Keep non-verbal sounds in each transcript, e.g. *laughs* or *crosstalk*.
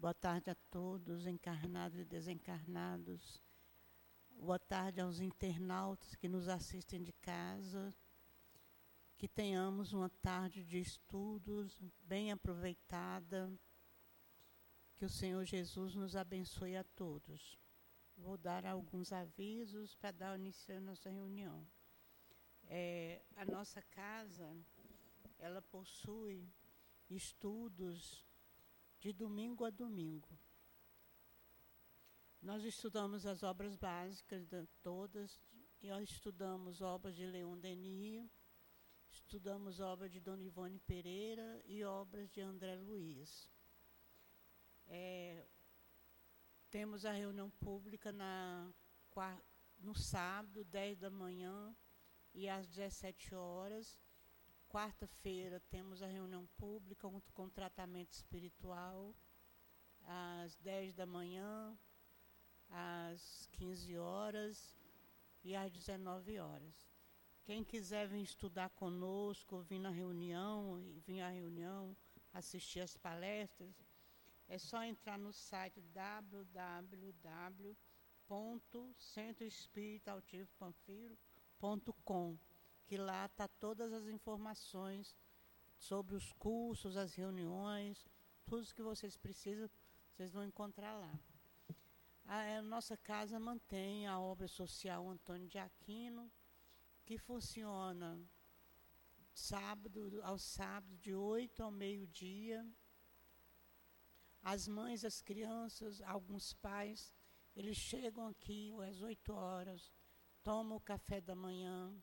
Boa tarde a todos, encarnados e desencarnados. Boa tarde aos internautas que nos assistem de casa. Que tenhamos uma tarde de estudos bem aproveitada. Que o Senhor Jesus nos abençoe a todos. Vou dar alguns avisos para dar início à nossa reunião. É, a nossa casa, ela possui estudos de domingo a domingo. Nós estudamos as obras básicas de todas, e nós estudamos obras de Leon Denis, estudamos obras de Dona Ivone Pereira e obras de André Luiz. É, temos a reunião pública na, no sábado, 10 da manhã e às 17 horas. Quarta-feira temos a reunião pública com, tratamento espiritual, às 10 da manhã, às 15 horas e às 19 horas. Quem quiser vir estudar conosco, vir na reunião, vir à reunião, assistir as palestras, é só entrar no site www.centroespiritualtivopanfiro.com, que lá está todas as informações sobre os cursos, as reuniões, tudo que vocês precisam, vocês vão encontrar lá. A, nossa casa mantém a obra social Antônio de Aquino, que funciona sábado ao sábado, de 8 ao meio-dia, as mães, as crianças, alguns pais, eles chegam aqui às 8 horas, tomam o café da manhã,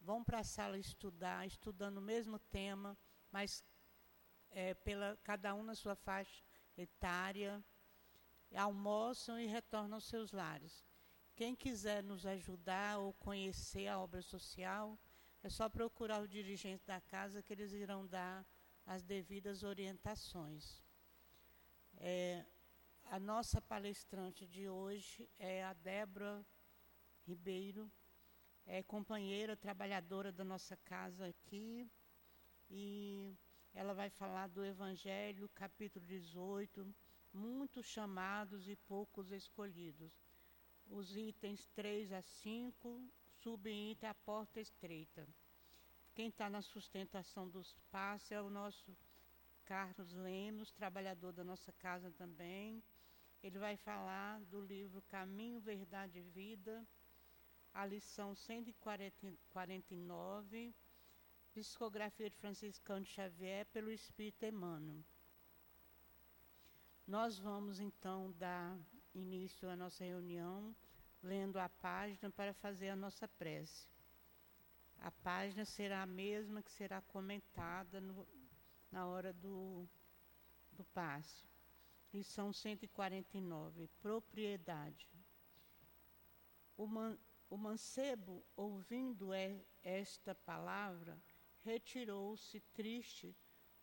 vão para a sala estudar, estudando o mesmo tema, mas é, pela, cada um na sua faixa etária, almoçam e retornam aos seus lares. Quem quiser nos ajudar ou conhecer a obra social, é só procurar o dirigente da casa que eles irão dar as devidas orientações. É, a nossa palestrante de hoje é a Débora Ribeiro, é companheira, trabalhadora da nossa casa aqui, e ela vai falar do Evangelho, capítulo 18, muitos chamados e poucos escolhidos. Os itens 3 a 5, subitem a porta estreita. Quem está na sustentação dos passos é o nosso Carlos Lemos, trabalhador da nossa casa também. Ele vai falar do livro Caminho, Verdade e Vida, a lição 149, Psicografia de Franciscano Xavier pelo Espírito Emmanuel. Nós vamos então dar início à nossa reunião lendo a página para fazer a nossa prece. A página será a mesma que será comentada no, na hora do, do passe. Lição 149, propriedade. O, man, o mancebo, ouvindo esta palavra, retirou-se triste,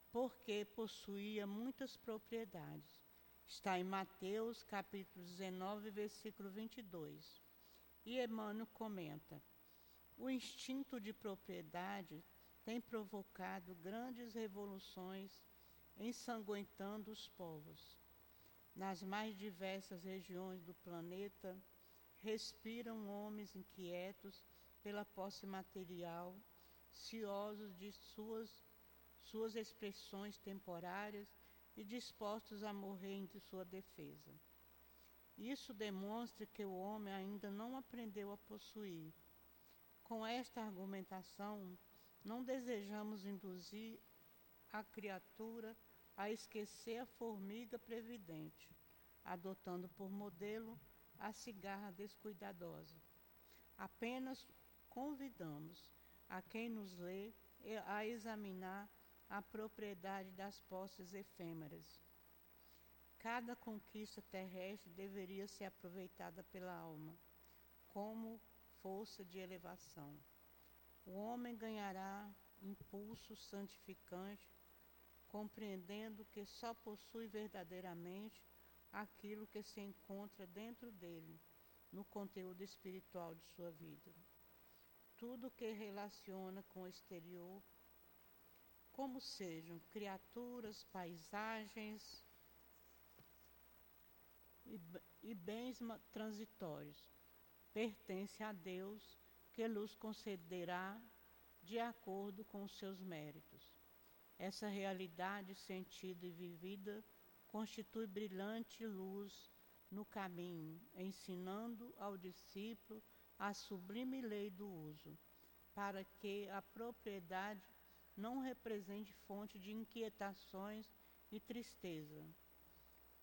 porque possuía muitas propriedades. Está em Mateus, capítulo 19, versículo 22. E Emmanuel comenta: o instinto de propriedade tem provocado grandes revoluções, ensanguentando os povos. Nas mais diversas regiões do planeta, respiram homens inquietos pela posse material, ciosos de suas, suas expressões temporárias e dispostos a morrer em sua defesa. Isso demonstra que o homem ainda não aprendeu a possuir. Com esta argumentação, não desejamos induzir a criatura a esquecer a formiga previdente, adotando por modelo a cigarra descuidadosa. Apenas convidamos a quem nos lê a examinar a propriedade das posses efêmeras. Cada conquista terrestre deveria ser aproveitada pela alma como força de elevação o homem ganhará impulso santificante, compreendendo que só possui verdadeiramente aquilo que se encontra dentro dele, no conteúdo espiritual de sua vida. Tudo que relaciona com o exterior, como sejam criaturas, paisagens, e bens transitórios. Pertence a Deus, que lhes concederá de acordo com os seus méritos. Essa realidade sentida e vivida constitui brilhante luz no caminho, ensinando ao discípulo a sublime lei do uso, para que a propriedade não represente fonte de inquietações e tristeza,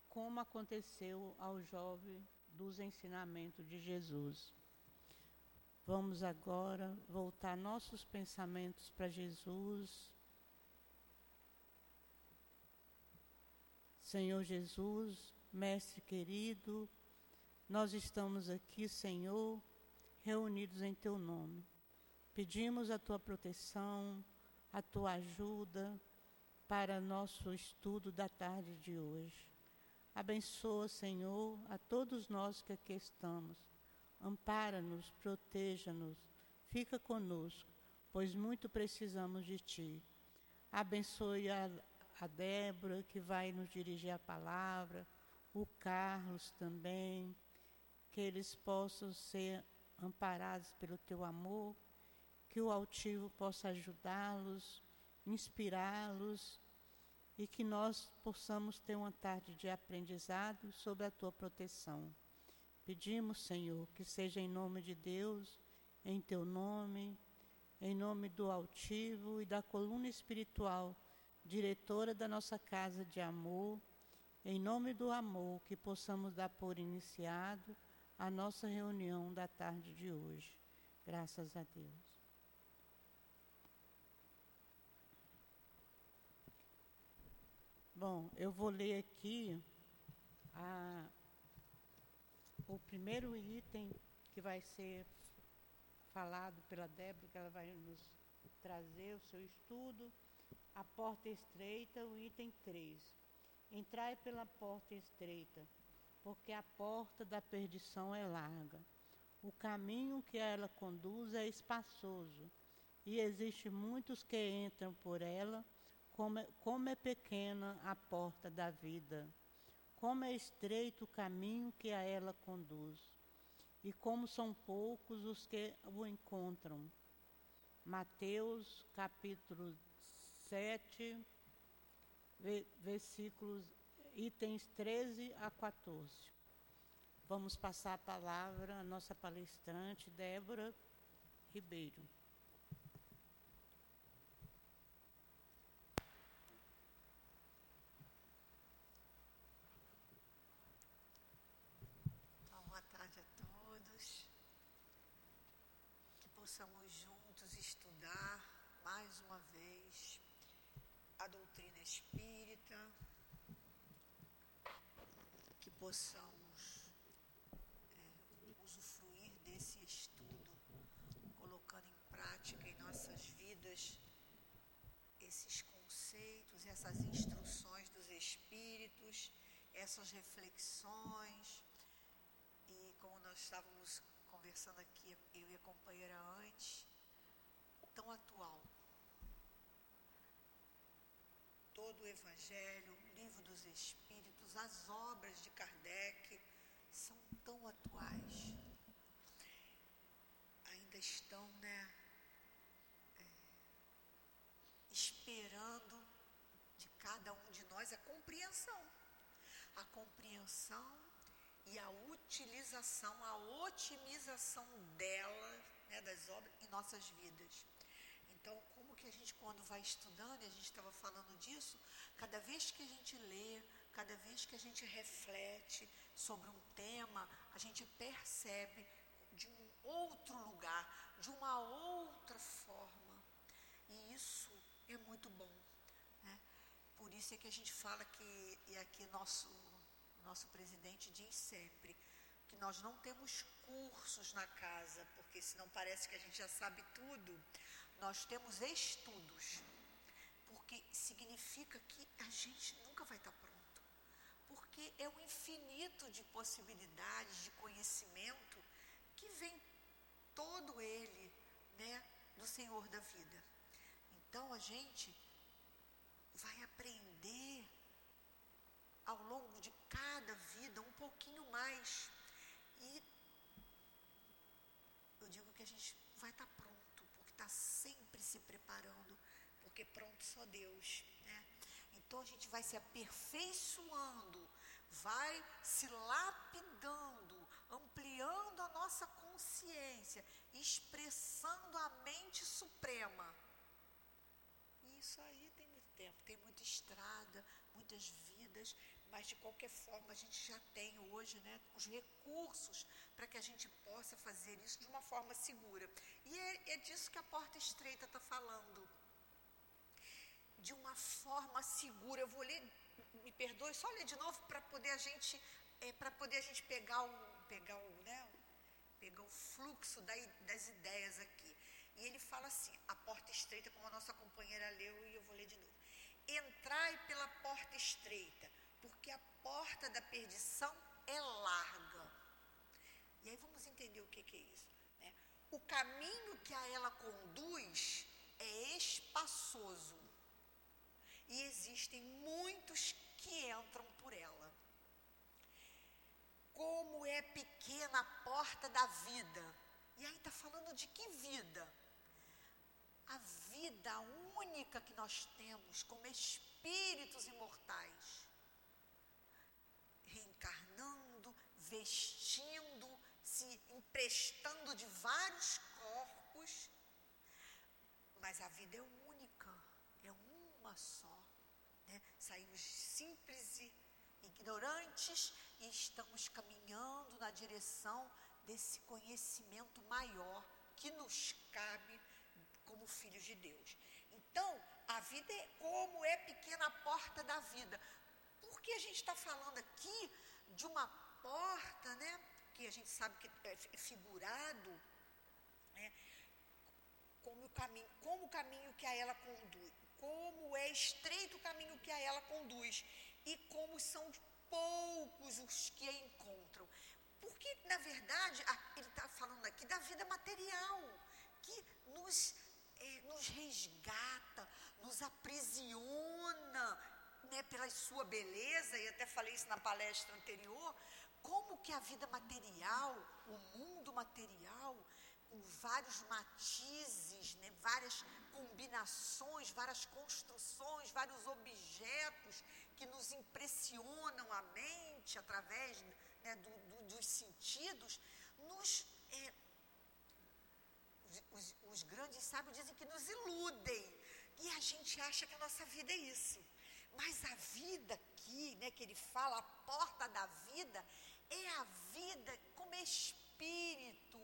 como aconteceu ao jovem dos ensinamentos de Jesus. Vamos agora voltar nossos pensamentos para Jesus. Senhor Jesus, Mestre querido, nós estamos aqui, Senhor, reunidos em Teu nome. Pedimos a Tua proteção, a Tua ajuda para nosso estudo da tarde de hoje. Abençoa, Senhor, a todos nós que aqui estamos. Ampara-nos, proteja-nos, fica conosco, pois muito precisamos de Ti. Abençoe a, a Débora, que vai nos dirigir a palavra, o Carlos também, que eles possam ser amparados pelo Teu amor, que o altivo possa ajudá-los, inspirá-los. E que nós possamos ter uma tarde de aprendizado sob a tua proteção. Pedimos, Senhor, que seja em nome de Deus, em teu nome, em nome do altivo e da coluna espiritual, diretora da nossa casa de amor, em nome do amor, que possamos dar por iniciado a nossa reunião da tarde de hoje. Graças a Deus. Bom, eu vou ler aqui a, o primeiro item que vai ser falado pela Débora, que ela vai nos trazer o seu estudo. A porta estreita, o item 3. Entrai pela porta estreita, porque a porta da perdição é larga. O caminho que ela conduz é espaçoso, e existe muitos que entram por ela como é, como é pequena a porta da vida, como é estreito o caminho que a ela conduz, e como são poucos os que o encontram. Mateus capítulo 7, versículos, itens 13 a 14. Vamos passar a palavra à nossa palestrante, Débora Ribeiro. possamos juntos estudar mais uma vez a doutrina espírita, que possamos é, usufruir desse estudo, colocando em prática em nossas vidas esses conceitos, essas instruções dos espíritos, essas reflexões. E como nós estávamos conversando aqui, eu e a companheira antes, tão atual. Todo o Evangelho, Livro dos Espíritos, as obras de Kardec são tão atuais. Ainda estão, né, é, esperando de cada um de nós a compreensão. A compreensão e a utilização, a otimização dela, né, das obras, em nossas vidas. Então, que a gente, quando vai estudando, e a gente estava falando disso, cada vez que a gente lê, cada vez que a gente reflete sobre um tema, a gente percebe de um outro lugar, de uma outra forma. E isso é muito bom. Né? Por isso é que a gente fala que, e aqui nosso nosso presidente diz sempre que nós não temos cursos na casa, porque senão parece que a gente já sabe tudo. Nós temos estudos, porque significa que a gente nunca vai estar pronto. Porque é um infinito de possibilidades de conhecimento que vem todo ele, né, do Senhor da vida. Então a gente vai aprender ao longo de cada vida um pouquinho mais. E eu digo que a gente vai estar pronto, está sempre se preparando, porque pronto só Deus. Né? Então a gente vai se aperfeiçoando, vai se lapidando, ampliando a nossa consciência, expressando a mente suprema. E isso aí tem muito tempo, tem muita estrada, muitas vidas, mas de qualquer forma a gente já tem hoje né, os recursos para que a gente possa fazer isso de uma forma segura. E é, é disso que a porta estreita está falando. De uma forma segura. Eu vou ler, me perdoe, só ler de novo para poder a gente, é, para poder a gente pegar o, pegar o, né, pegar o fluxo da, das ideias aqui. E ele fala assim, a porta estreita, como a nossa companheira leu, e eu vou ler de novo. Entrai pela porta estreita porque a porta da perdição é larga. E aí vamos entender o que, que é isso. Né? O caminho que a ela conduz é espaçoso. E existem muitos que entram por ela. Como é pequena a porta da vida. E aí está falando de que vida? A vida única que nós temos como espíritos imortais vestindo, se emprestando de vários corpos, mas a vida é única, é uma só. Né? Saímos simples e ignorantes e estamos caminhando na direção desse conhecimento maior que nos cabe como filhos de Deus. Então, a vida é como é pequena a porta da vida. Por que a gente está falando aqui de uma porta, né? Que a gente sabe que é figurado, né? Como o caminho, como o caminho que a ela conduz, como é estreito o caminho que a ela conduz e como são poucos os que a encontram. Porque, na verdade, ele está falando aqui da vida material, que nos, é, nos resgata, nos aprisiona né, pela sua beleza, e até falei isso na palestra anterior, como que a vida material, o mundo material, com vários matizes, né, várias combinações, várias construções, vários objetos que nos impressionam a mente através né, do, do, dos sentidos, nos é, os, os, grandes sábios dizem que nos iludem. E a gente acha que a nossa vida é isso. Mas a vida aqui, né, que ele fala, a porta da vida, é a vida como espírito.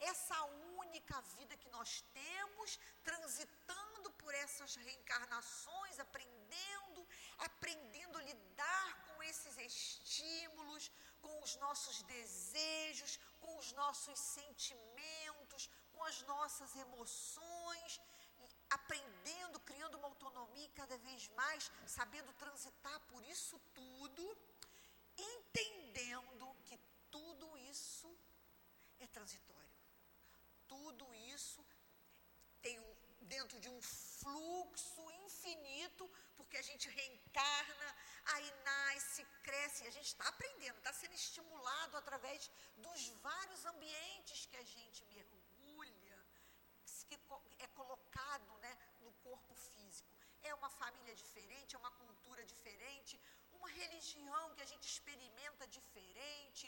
Essa única vida que nós temos, transitando por essas reencarnações, aprendendo, aprendendo a lidar com esses estímulos, com os nossos desejos, com os nossos sentimentos, com as nossas emoções, aprendendo, criando uma autonomia cada vez mais, sabendo transitar por isso tudo entendendo que tudo isso é transitório. Tudo isso tem um, dentro de um fluxo infinito, porque a gente reencarna, aí nasce, cresce, e a gente está aprendendo, está sendo estimulado através dos vários ambientes que a gente mergulha, que é colocado né, no corpo físico. É uma família diferente, é uma cultura diferente, uma religião que a gente experimenta diferente,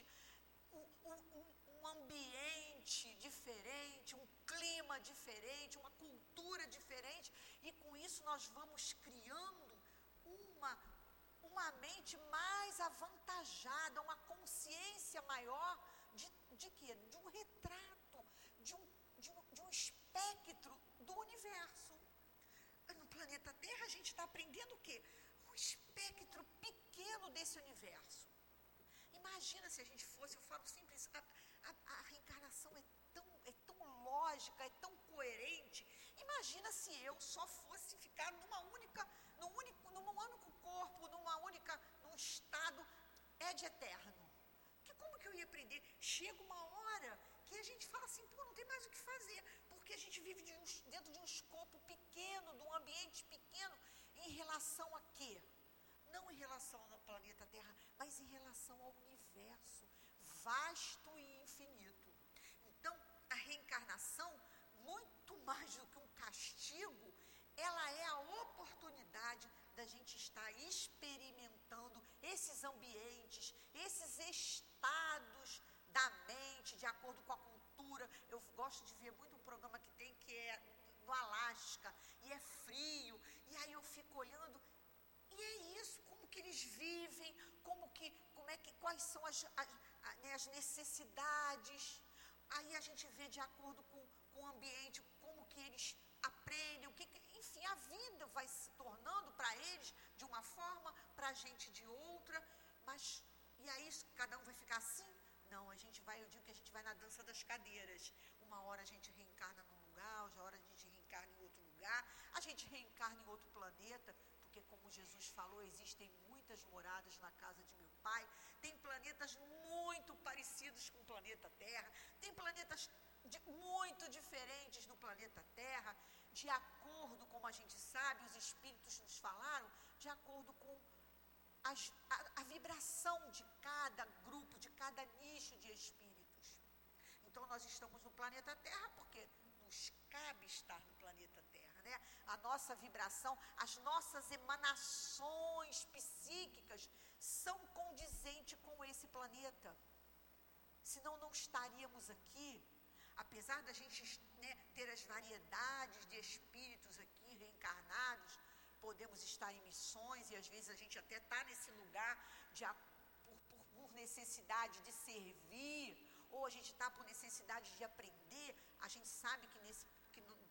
um, um, um ambiente diferente, um clima diferente, uma cultura diferente, e com isso nós vamos criando uma, uma mente mais avantajada, uma consciência maior de, de quê? De um retrato, de um, de um, de um espectro do universo. No planeta Terra a gente está aprendendo o quê? Um espectro desse universo. Imagina se a gente fosse, eu falo simples, a, a, a reencarnação é tão, é tão lógica, é tão coerente. Imagina se eu só fosse ficar numa única, num único, num único corpo, numa única, num estado é de eterno. Que como que eu ia aprender? Chega uma hora que a gente fala assim, pô, não tem mais o que fazer, porque a gente vive de um, dentro de um escopo pequeno, de um ambiente pequeno, em relação a quê? Não em relação ao planeta Terra, mas em relação vasto e infinito. Então, a reencarnação, muito mais do que um castigo, ela é a oportunidade da gente estar experimentando esses ambientes, esses estados da mente, de acordo com a cultura. Eu gosto de ver muito um programa que tem que é no Alasca, e é frio, e aí eu fico olhando, e é isso, como que eles vivem, como que, como é que, quais são as, as, né, as necessidades. Aí a gente vê de acordo com, com o ambiente, como que eles aprendem, o que, enfim, a vida vai se tornando para eles de uma forma, para a gente de outra, mas e aí cada um vai ficar assim? Não, a gente vai, eu digo que a gente vai na dança das cadeiras. Uma hora a gente reencarna num lugar, outra hora a gente reencarna em outro lugar, a gente reencarna em outro planeta, Jesus falou, existem muitas moradas na casa de meu pai. Tem planetas muito parecidos com o planeta Terra, tem planetas de, muito diferentes do planeta Terra, de acordo, como a gente sabe, os espíritos nos falaram, de acordo com as, a, a vibração de cada grupo, de cada nicho de espíritos. Então, nós estamos no planeta Terra porque nos cabe estar no planeta Terra, né? A nossa vibração, as nossas emanações psíquicas são condizentes com esse planeta. Senão não estaríamos aqui, apesar da gente né, ter as variedades de espíritos aqui reencarnados, podemos estar em missões e às vezes a gente até está nesse lugar de, por, por, por necessidade de servir, ou a gente está por necessidade de aprender. A gente sabe que, nesse,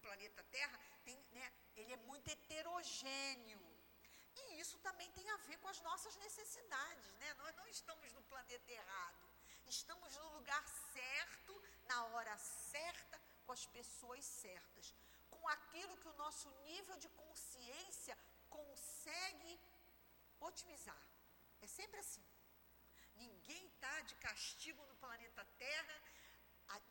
planeta Terra tem, né, ele é muito heterogêneo. E isso também tem a ver com as nossas necessidades. Né? Nós não estamos no planeta errado. Estamos no lugar certo, na hora certa, com as pessoas certas com aquilo que o nosso nível de consciência consegue otimizar. É sempre assim. Ninguém está de castigo no planeta Terra.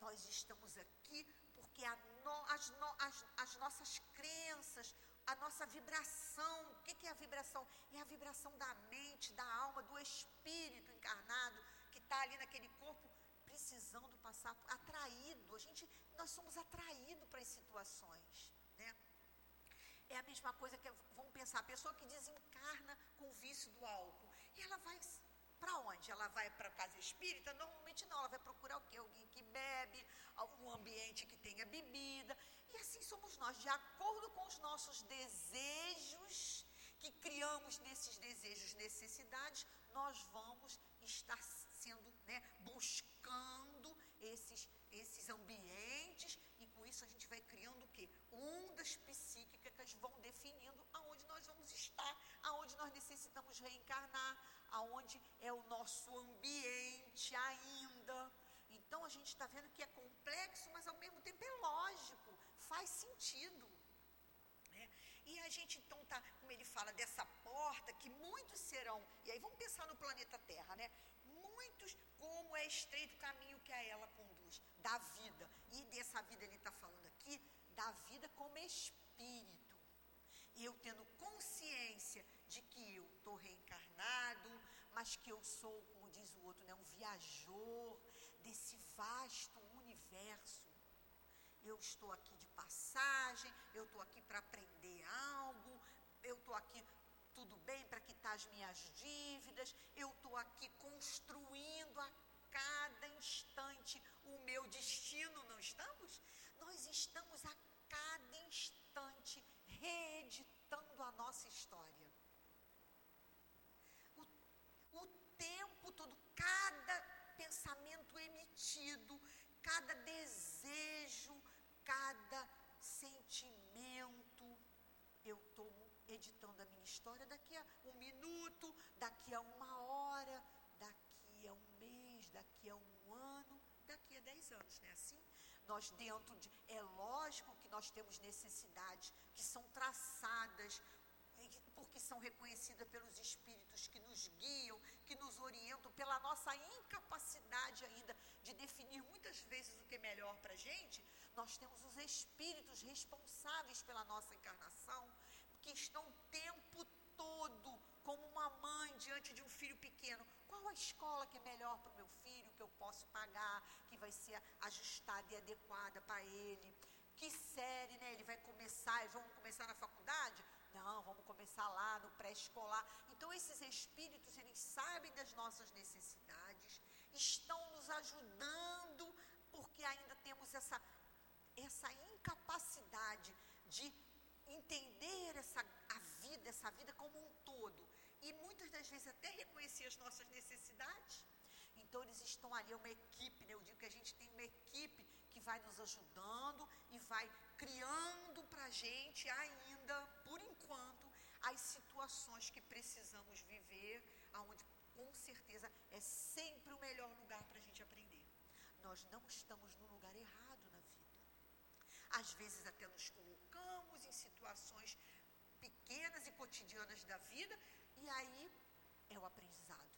nós estamos aqui porque no, as, no, as, as, nossas crenças, a nossa vibração, o que, que é a vibração? É a vibração da mente, da alma, do espírito encarnado que está ali naquele corpo precisando passar, atraído. A gente, nós somos atraídos para as situações. Né? É a mesma coisa que, vamos pensar, a pessoa que desencarna com o vício do álcool, ela vai para onde? Ela vai para casa espírita? Normalmente não, ela vai procurar o quê? Alguém que bebe, algum ambiente que tenha bebida. E assim somos nós, de acordo com os nossos desejos, que criamos nesses desejos, necessidades, nós vamos estar sendo, né, buscando esses, esses ambientes e com isso a gente vai criando o quê? Ondas psíquicas vão definindo nós vamos estar, aonde nós necessitamos reencarnar, aonde é o nosso ambiente ainda. Então a gente está vendo que é complexo, mas ao mesmo tempo é lógico, faz sentido. Né? E a gente então tá, como ele fala, dessa porta que muitos serão. E aí vamos pensar no planeta Terra, né? muitos como é estreito o caminho que a ela conduz, da vida. E dessa vida ele está falando aqui, da vida como espírito. Eu tendo consciência de que eu estou reencarnado, mas que eu sou, como diz o outro, né, um viajor desse vasto universo. Eu estou aqui de passagem, eu estou aqui para aprender algo, eu estou aqui tudo bem para quitar as minhas dívidas, eu estou aqui construindo a cada instante o meu destino, não estamos? Nós estamos a cada instante reeditando a nossa história. O, o tempo todo, cada pensamento emitido, cada desejo, cada sentimento, eu estou editando a minha história daqui a um minuto, daqui a uma hora, daqui a um mês, daqui a um ano, daqui a dez anos, não é assim? Nós dentro de. É lógico que nós temos necessidades que são traçadas, porque são reconhecidas pelos espíritos que nos guiam, que nos orientam, pela nossa incapacidade ainda de definir muitas vezes o que é melhor para a gente, nós temos os espíritos responsáveis pela nossa encarnação, que estão o tempo todo como uma mãe diante de um filho pequeno. Qual a escola que é melhor para o meu filho, que eu posso pagar, vai ser ajustada e adequada para ele. Que série, né? Ele vai começar, vão começar na faculdade? Não, vamos começar lá no pré-escolar. Então, esses espíritos, eles sabem das nossas necessidades, estão nos ajudando, porque ainda temos essa, essa incapacidade de entender essa, a vida, essa vida como um todo. E muitas das vezes até reconhecer as nossas necessidades. Então, eles estão ali, é uma equipe, né? eu digo que a gente tem uma equipe que vai nos ajudando e vai criando para a gente ainda, por enquanto, as situações que precisamos viver, aonde com certeza é sempre o melhor lugar para a gente aprender. Nós não estamos no lugar errado na vida. Às vezes até nos colocamos em situações pequenas e cotidianas da vida, e aí é o aprendizado.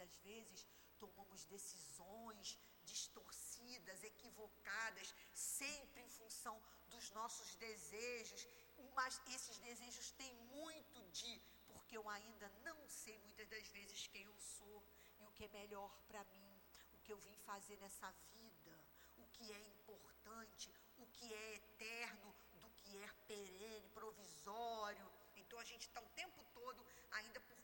Das vezes tomamos decisões distorcidas, equivocadas, sempre em função dos nossos desejos, mas esses desejos têm muito de, porque eu ainda não sei muitas das vezes quem eu sou e o que é melhor para mim, o que eu vim fazer nessa vida, o que é importante, o que é eterno, do que é perene, provisório. Então a gente está o tempo todo, ainda por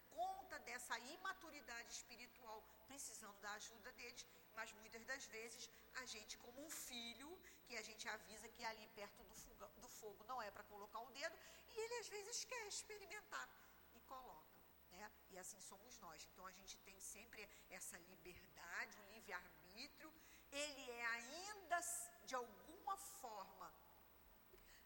dessa imaturidade espiritual, precisando da ajuda deles, mas muitas das vezes a gente, como um filho, que a gente avisa que ali perto do, fogo, do fogo não é para colocar o dedo, e ele às vezes quer experimentar e coloca. Né? E assim somos nós. Então a gente tem sempre essa liberdade, o livre-arbítrio, ele é ainda, de alguma forma,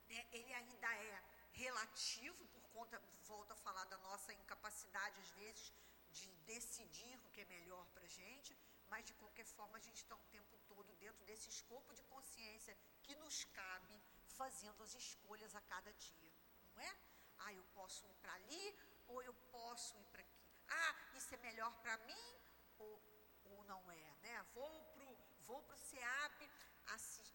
né? ele ainda é relativo, por conta, volto a falar da nossa incapacidade, às vezes, de decidir o que é melhor para a gente, mas de qualquer forma a gente está o tempo todo dentro desse escopo de consciência que nos cabe, fazendo as escolhas a cada dia, não é? Ah, eu posso ir para ali ou eu posso ir para aqui. Ah, isso é melhor para mim ou, ou não é, né? Vou pro vou pro SEAP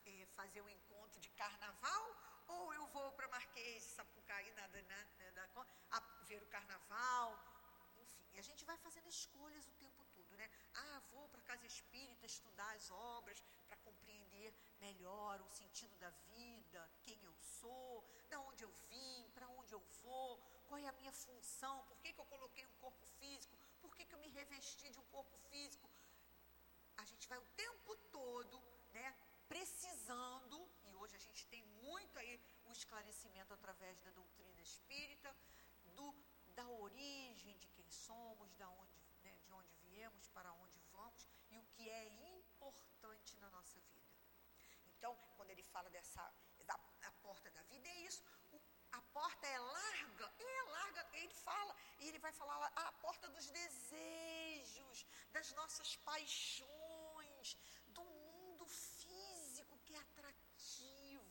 é, fazer o um encontro de carnaval ou eu vou para Marquês de Sapucaí, nada, né, né, da, a, ver o carnaval, gente vai fazendo escolhas o tempo todo, né? Ah, vou para a casa espírita estudar as obras para compreender melhor o sentido da vida, quem eu sou, de onde eu vim, para onde eu vou, qual é a minha função, por que, que eu coloquei um corpo físico, por que, que eu me revesti de um corpo físico. A gente vai o tempo todo, né, precisando, e hoje a gente tem muito aí o esclarecimento através da doutrina espírita, do, da origem de somos, da onde, né, de onde viemos, para onde vamos e o que é importante na nossa vida. Então, quando ele fala dessa da, da porta da vida, é isso. O, a porta é larga, é larga, ele fala, e ele vai falar a porta dos desejos, das nossas paixões, do mundo físico que é atrativo.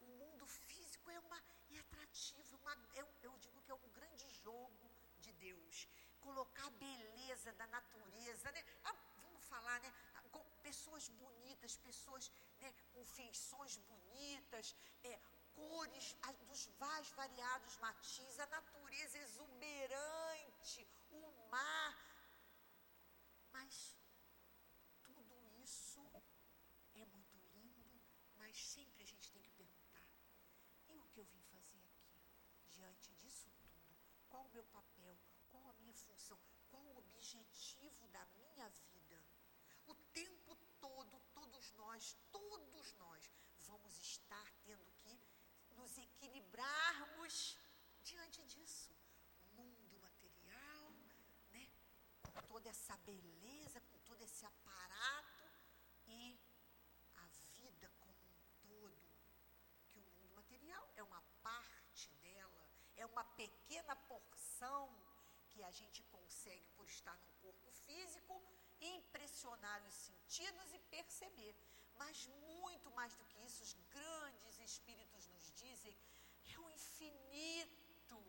O mundo físico é, uma, é atrativo, uma, eu, eu digo que é um grande jogo de Deus. Colocar a beleza da natureza, né? Ah, vamos falar, né? Com pessoas bonitas, pessoas né, com feições bonitas, é, cores a, dos mais variados matizes, a natureza exuberante, o mar. Mas Mas sempre a gente tem que perguntar: e o que eu vim fazer aqui? Diante disso tudo, qual o meu papel? A função? Qual o objetivo da minha vida? O tempo todo, todos nós, todos nós, vamos estar tendo que nos equilibrarmos diante disso. Mundo material, né? com toda essa beleza, com todo esse aparato e é uma parte dela, é uma pequena porção que a gente consegue por estar no corpo físico, impressionar os sentidos e perceber. Mas muito mais do que isso, os grandes espíritos nos dizem, é o infinito,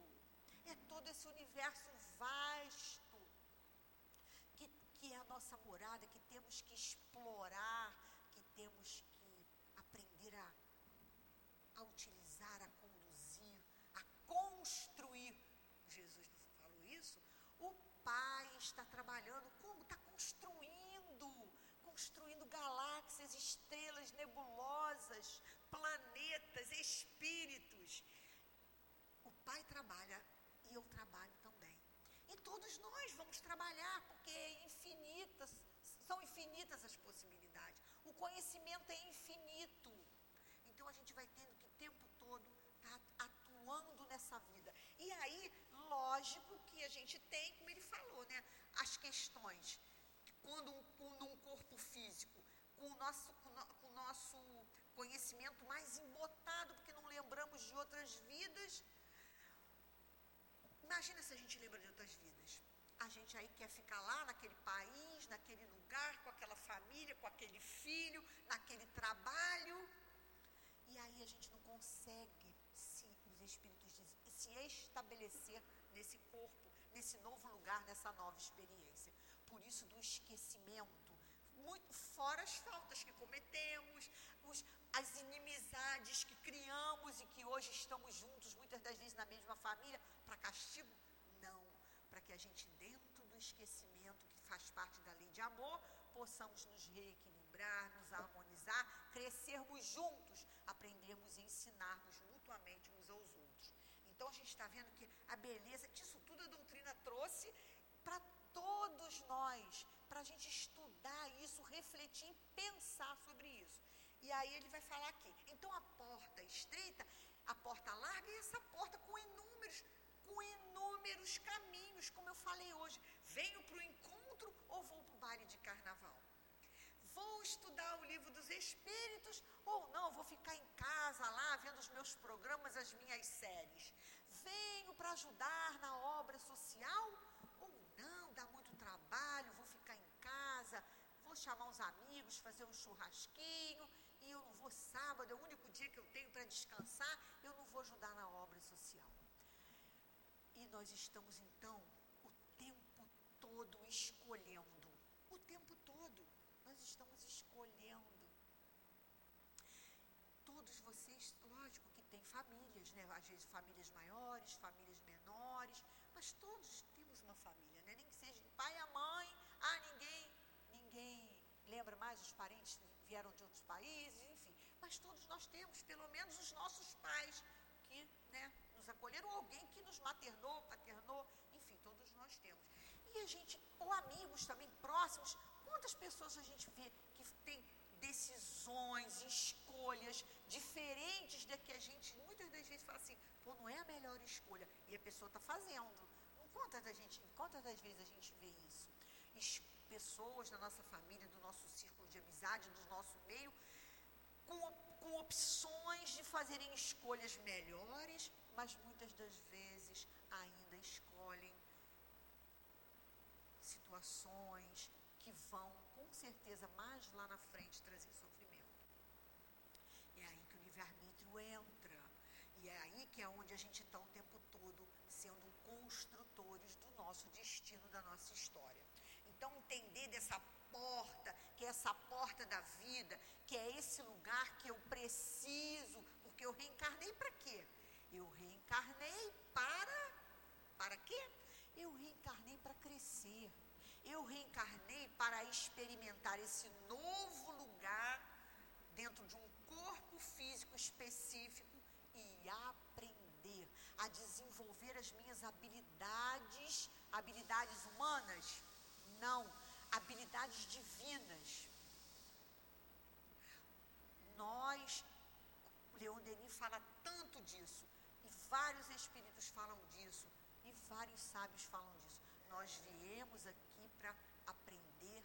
é todo esse universo vasto, que, que é a nossa morada, que temos que explorar, que temos que aprender a, a utilizar construir. Jesus falou isso. O Pai está trabalhando, como está construindo, construindo galáxias, estrelas, nebulosas, planetas, espíritos. O Pai trabalha e eu trabalho também. E todos nós vamos trabalhar, porque é infinitas, são infinitas as possibilidades. O conhecimento é infinito. Então a gente vai tendo que o tempo todo estar tá atuando nessa vida. E aí, lógico que a gente tem, como ele falou, né, as questões. Quando um, um, num corpo físico, com o nosso, com, no, com nosso conhecimento mais embotado, porque não lembramos de outras vidas. Imagina se a gente lembra de outras vidas. A gente aí quer ficar lá naquele país, naquele lugar, com aquela família, com aquele filho, naquele trabalho. E aí a gente não consegue, se os espíritos dizem, se estabelecer nesse corpo, nesse novo lugar, nessa nova experiência. Por isso do esquecimento, muito fora as faltas que cometemos, os, as inimizades que criamos e que hoje estamos juntos, muitas das vezes na mesma família, para castigo? Não, para que a gente, dentro do esquecimento que faz parte da lei de amor, possamos nos reequilibrar, nos harmonizar, crescermos juntos, aprendermos e ensinarmos mutuamente uns aos outros. Então a gente está vendo que a beleza, que isso tudo a doutrina trouxe para todos nós, para a gente estudar isso, refletir e pensar sobre isso. E aí ele vai falar aqui. Então a porta estreita, a porta larga e essa porta com inúmeros, com inúmeros caminhos, como eu falei hoje. Venho para o encontro ou vou para o baile de carnaval? Vou estudar o livro dos espíritos ou não, vou ficar em casa lá vendo os meus programas, as minhas séries. Venho para ajudar na obra social ou não, dá muito trabalho, vou ficar em casa, vou chamar uns amigos, fazer um churrasquinho e eu não vou sábado, é o único dia que eu tenho para descansar, eu não vou ajudar na obra social. E nós estamos então o tempo todo escolhendo, o tempo todo estamos escolhendo. Todos vocês, lógico que tem famílias, né? Às vezes famílias maiores, famílias menores, mas todos temos uma família, né? Nem que seja pai a mãe, ah, ninguém, ninguém lembra mais os parentes vieram de outros países, enfim. Mas todos nós temos, pelo menos os nossos pais, que né, nos acolheram, ou alguém que nos maternou, paternou, enfim, todos nós temos. E a gente, ou amigos também próximos, quantas pessoas a gente vê que tem decisões, escolhas diferentes da que a gente muitas das vezes fala assim, pô, não é a melhor escolha. E a pessoa está fazendo. Quantas, da gente, quantas das vezes a gente vê isso? Es pessoas da nossa família, do nosso círculo de amizade, do nosso meio, com, com opções de fazerem escolhas melhores, mas muitas das vezes ainda escolhem situações que vão, com certeza, mais lá na frente trazer sofrimento. É aí que o livre-arbítrio entra. E é aí que é onde a gente está o tempo todo sendo construtores do nosso destino, da nossa história. Então, entender dessa porta, que é essa porta da vida, que é esse lugar que eu preciso, porque eu reencarnei para quê? Eu reencarnei para para quê? Eu reencarnei para crescer. Eu reencarnei para experimentar esse novo lugar dentro de um corpo físico específico e aprender a desenvolver as minhas habilidades, habilidades humanas não, habilidades divinas. Nós, Leon Denis fala tanto disso, e vários espíritos falam disso, e vários sábios falam disso. Nós viemos aqui para aprender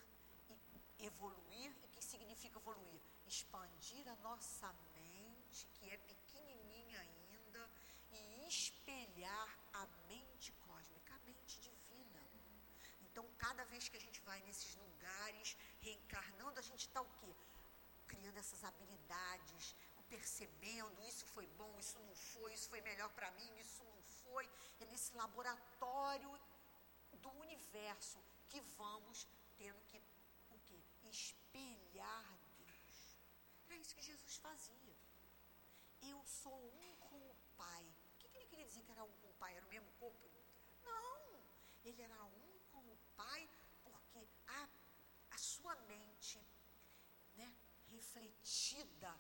e evoluir. E o que significa evoluir? Expandir a nossa mente, que é pequenininha ainda, e espelhar a mente então, cada vez que a gente vai nesses lugares, reencarnando, a gente está o quê? Criando essas habilidades, percebendo, isso foi bom, isso não foi, isso foi melhor para mim, isso não foi. É nesse laboratório do universo que vamos tendo que o quê? Espelhar Deus. Era isso que Jesus fazia. Eu sou um com o Pai. O que, que ele queria dizer que era um com o Pai? Era o mesmo corpo? Não. Ele era um com o Pai porque a, a sua mente, né, refletida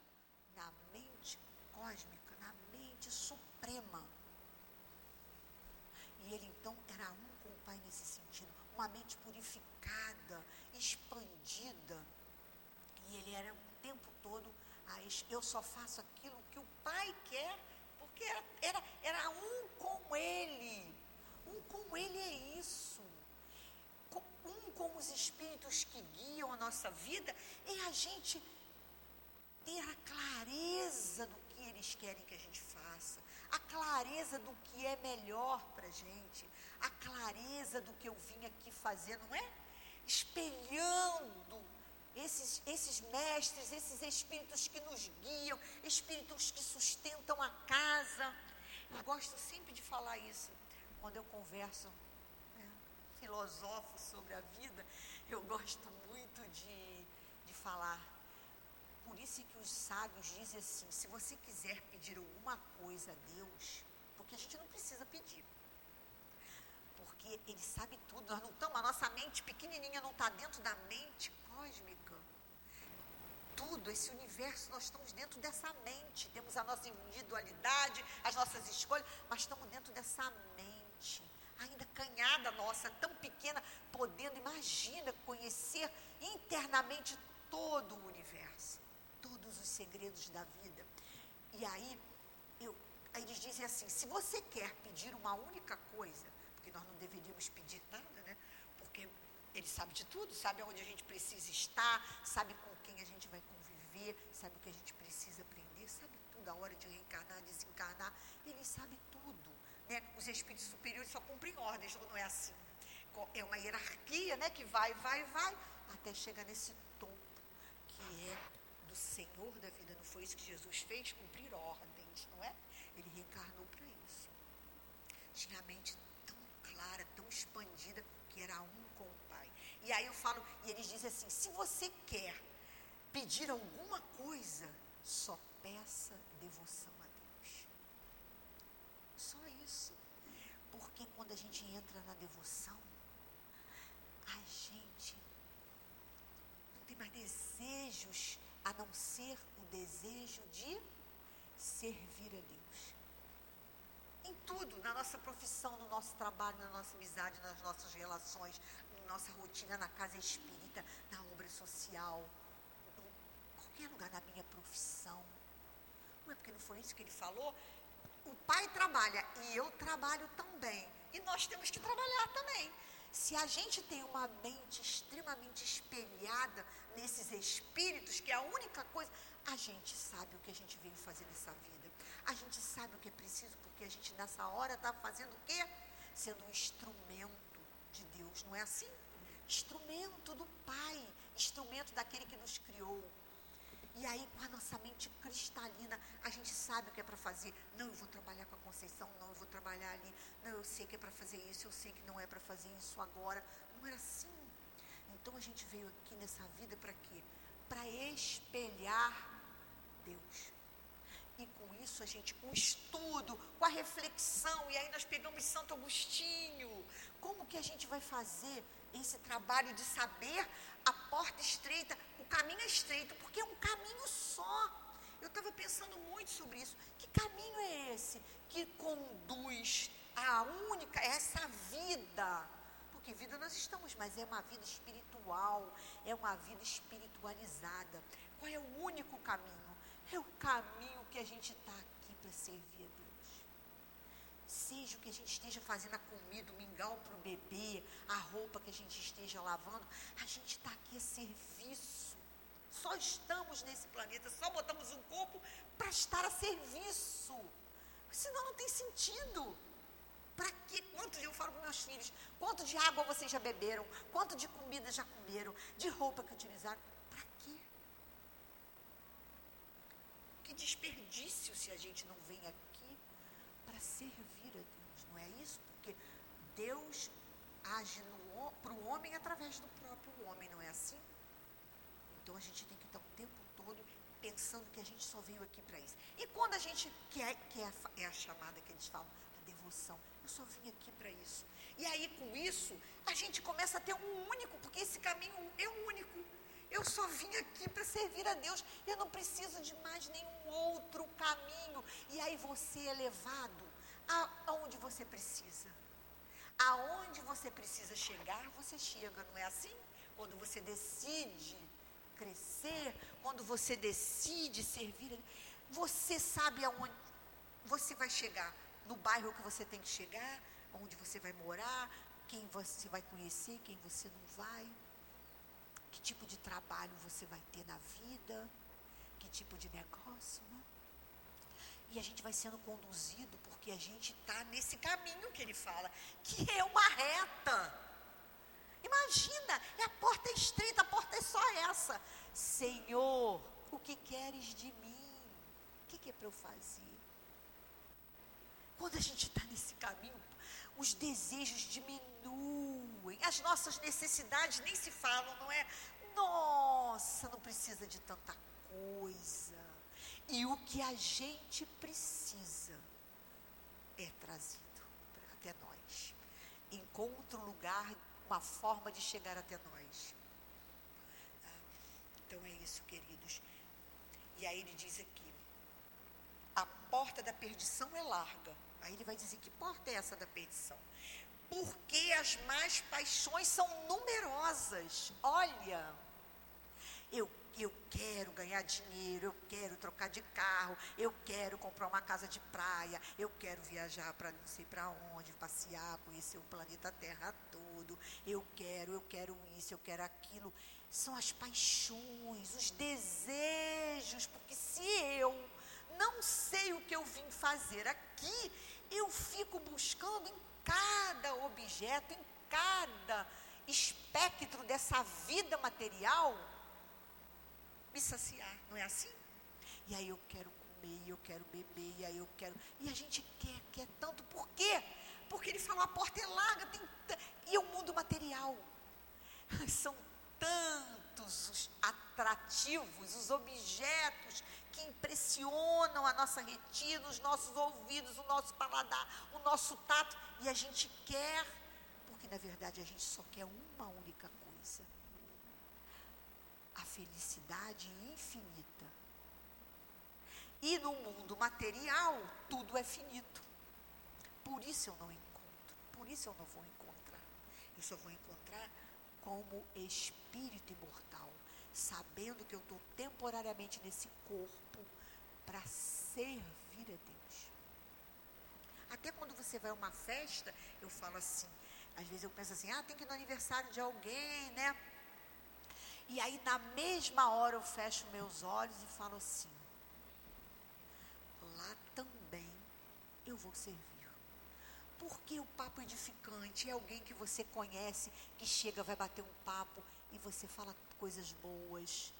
na mente cósmica, na mente suprema. E ele então era um com o Pai nesse sentido uma mente purificada, expandida. E ele era o tempo todo, eu só faço aquilo que o Pai quer, porque era, era, era um com ele. Um com ele é isso. Um com os espíritos que guiam a nossa vida é a gente ter a clareza do que eles querem que a gente faça, a clareza do que é melhor para a gente, a clareza do que eu vim aqui fazer, não é? Espelhando esses, esses mestres, esses espíritos que nos guiam, espíritos que sustentam a casa. Eu gosto sempre de falar isso quando eu converso, né, filosofo sobre a vida, eu gosto muito de, de falar por isso que os sábios dizem assim: se você quiser pedir alguma coisa a Deus, porque a gente não precisa pedir, porque Ele sabe tudo, nós não estamos, a nossa mente pequenininha não está dentro da mente cósmica. Tudo, esse universo, nós estamos dentro dessa mente, temos a nossa individualidade, as nossas escolhas, mas estamos dentro dessa mente ainda canhada nossa, tão pequena, podendo, imagina, conhecer internamente todo o universo todos os segredos da vida. E aí, eu, aí eles dizem assim: se você quer pedir uma única coisa, porque nós não deveríamos pedir nada, né? Porque ele sabe de tudo, sabe onde a gente precisa estar, sabe com quem a gente vai conviver, sabe o que a gente precisa aprender, sabe tudo, a hora de reencarnar, desencarnar, ele sabe tudo. Né? Os espíritos superiores só cumprem ordens, ou não é assim? É uma hierarquia né, que vai, vai, vai, até chegar nesse topo, que é do Senhor da vida. Não foi isso que Jesus fez? Cumprir ordens, não é? Ele reencarnou para isso. Tinha a mente tão clara, tão expandida, que era um com o Pai. E aí eu falo, e eles dizem assim: se você quer pedir alguma coisa, só peça devoção a Deus. Só isso. Porque quando a gente entra na devoção, a gente não tem mais desejos a não ser o desejo de servir a Deus. Em tudo, na nossa profissão, no nosso trabalho, na nossa amizade, nas nossas relações, na nossa rotina, na casa espírita, na obra social, em qualquer lugar, na minha profissão. Não é porque não foi isso que ele falou? O pai trabalha e eu trabalho também. E nós temos que trabalhar também. Se a gente tem uma mente extremamente espelhada nesses espíritos, que é a única coisa, a gente sabe o que a gente veio fazer nessa vida. A gente sabe o que é preciso, porque a gente nessa hora está fazendo o quê? Sendo um instrumento de Deus, não é assim? Instrumento do Pai, instrumento daquele que nos criou. E aí, com a nossa mente cristalina, a gente sabe o que é para fazer. Não, eu vou trabalhar com a Conceição, não, eu vou trabalhar ali. Não, eu sei que é para fazer isso, eu sei que não é para fazer isso agora. Não era assim. Então a gente veio aqui nessa vida para quê? Para espelhar Deus. E com isso a gente, com o estudo, com a reflexão, e aí nós pegamos Santo Agostinho. Como que a gente vai fazer esse trabalho de saber a porta estreita, o caminho é estreito, porque é um caminho só. Eu estava pensando muito sobre isso. Que caminho é esse que conduz a única, essa vida? Porque vida nós estamos, mas é uma vida espiritual, é uma vida espiritualizada. Qual é o único caminho? É o caminho que a gente está aqui para servir a Deus seja o que a gente esteja fazendo, a comida, o mingau para o bebê, a roupa que a gente esteja lavando, a gente está aqui a serviço. Só estamos nesse planeta, só botamos um corpo para estar a serviço. Senão não tem sentido. Para quê? Quanto eu falo para meus filhos, quanto de água vocês já beberam? Quanto de comida já comeram? De roupa que utilizaram? Para quê? Que desperdício se a gente não vem aqui para servir Deus age para o homem através do próprio homem, não é assim? Então a gente tem que estar o tempo todo pensando que a gente só veio aqui para isso. E quando a gente quer, que é, é a chamada que eles falam, a devoção, eu só vim aqui para isso. E aí com isso, a gente começa a ter um único, porque esse caminho é único. Eu só vim aqui para servir a Deus. Eu não preciso de mais nenhum outro caminho. E aí você é levado aonde você precisa. Aonde você precisa chegar, você chega, não é assim? Quando você decide crescer, quando você decide servir, você sabe aonde você vai chegar, no bairro que você tem que chegar, onde você vai morar, quem você vai conhecer, quem você não vai, que tipo de trabalho você vai ter na vida, que tipo de negócio, né? E a gente vai sendo conduzido porque a gente está nesse caminho que ele fala, que é uma reta. Imagina, é a porta é estreita, a porta é só essa. Senhor, o que queres de mim? O que, é para eu fazer? Quando a gente está nesse caminho, os desejos diminuem, as nossas necessidades nem se falam, não é? Nossa, não precisa de tanta coisa. E o que a gente precisa é trazido até nós. Encontra um lugar, uma forma de chegar até nós. Então é isso, queridos. E aí ele diz aqui: a porta da perdição é larga. Aí ele vai dizer que porta é essa da perdição? Porque as más paixões são numerosas. Olha, eu eu quero ganhar dinheiro, eu quero trocar de carro, eu quero comprar uma casa de praia, eu quero viajar para não sei para onde, passear, conhecer o planeta Terra todo, eu quero, eu quero isso, eu quero aquilo. São as paixões, os desejos, porque se eu não sei o que eu vim fazer aqui, eu fico buscando em cada objeto, em cada espectro dessa vida material me saciar, não é assim? E aí eu quero comer, eu quero beber, e aí eu quero. E a gente quer, quer tanto. Por quê? Porque ele falou, a porta é larga, tem t... e o mundo material. São tantos os atrativos, os objetos que impressionam a nossa retina, os nossos ouvidos, o nosso paladar, o nosso tato, e a gente quer, porque na verdade a gente só quer uma única coisa: a felicidade infinita. E no mundo material, tudo é finito. Por isso eu não encontro, por isso eu não vou encontrar. Eu só vou encontrar como espírito imortal, sabendo que eu estou temporariamente nesse corpo para servir a Deus. Até quando você vai a uma festa, eu falo assim, às vezes eu penso assim, ah, tem que ir no aniversário de alguém, né? E aí, na mesma hora, eu fecho meus olhos e falo assim: lá também eu vou servir. Porque o papo edificante é alguém que você conhece, que chega, vai bater um papo e você fala coisas boas,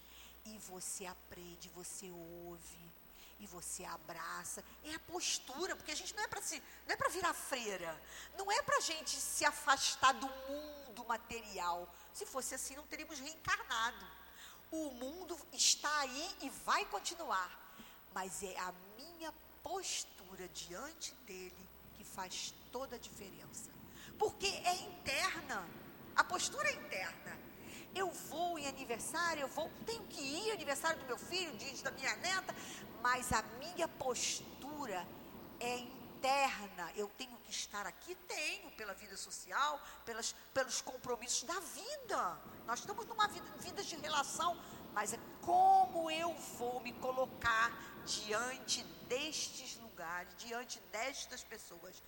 e você aprende, você ouve, e você abraça. É a postura, porque a gente não é para se, não é para virar freira, não é para a gente se afastar do mundo material. Se fosse assim, não teríamos reencarnado. O mundo está aí e vai continuar, mas é a minha postura diante dele que faz toda a diferença. Porque é interna. A postura é interna. Eu vou em aniversário, eu vou, tenho que ir aniversário do meu filho, dia da minha neta, mas a minha postura é interna. Eu tenho que estar aqui, tenho, pela vida social, pelas, pelos compromissos da vida. Nós estamos numa vida, vida de relação, mas é como eu vou me colocar diante destes lugares, diante destas pessoas,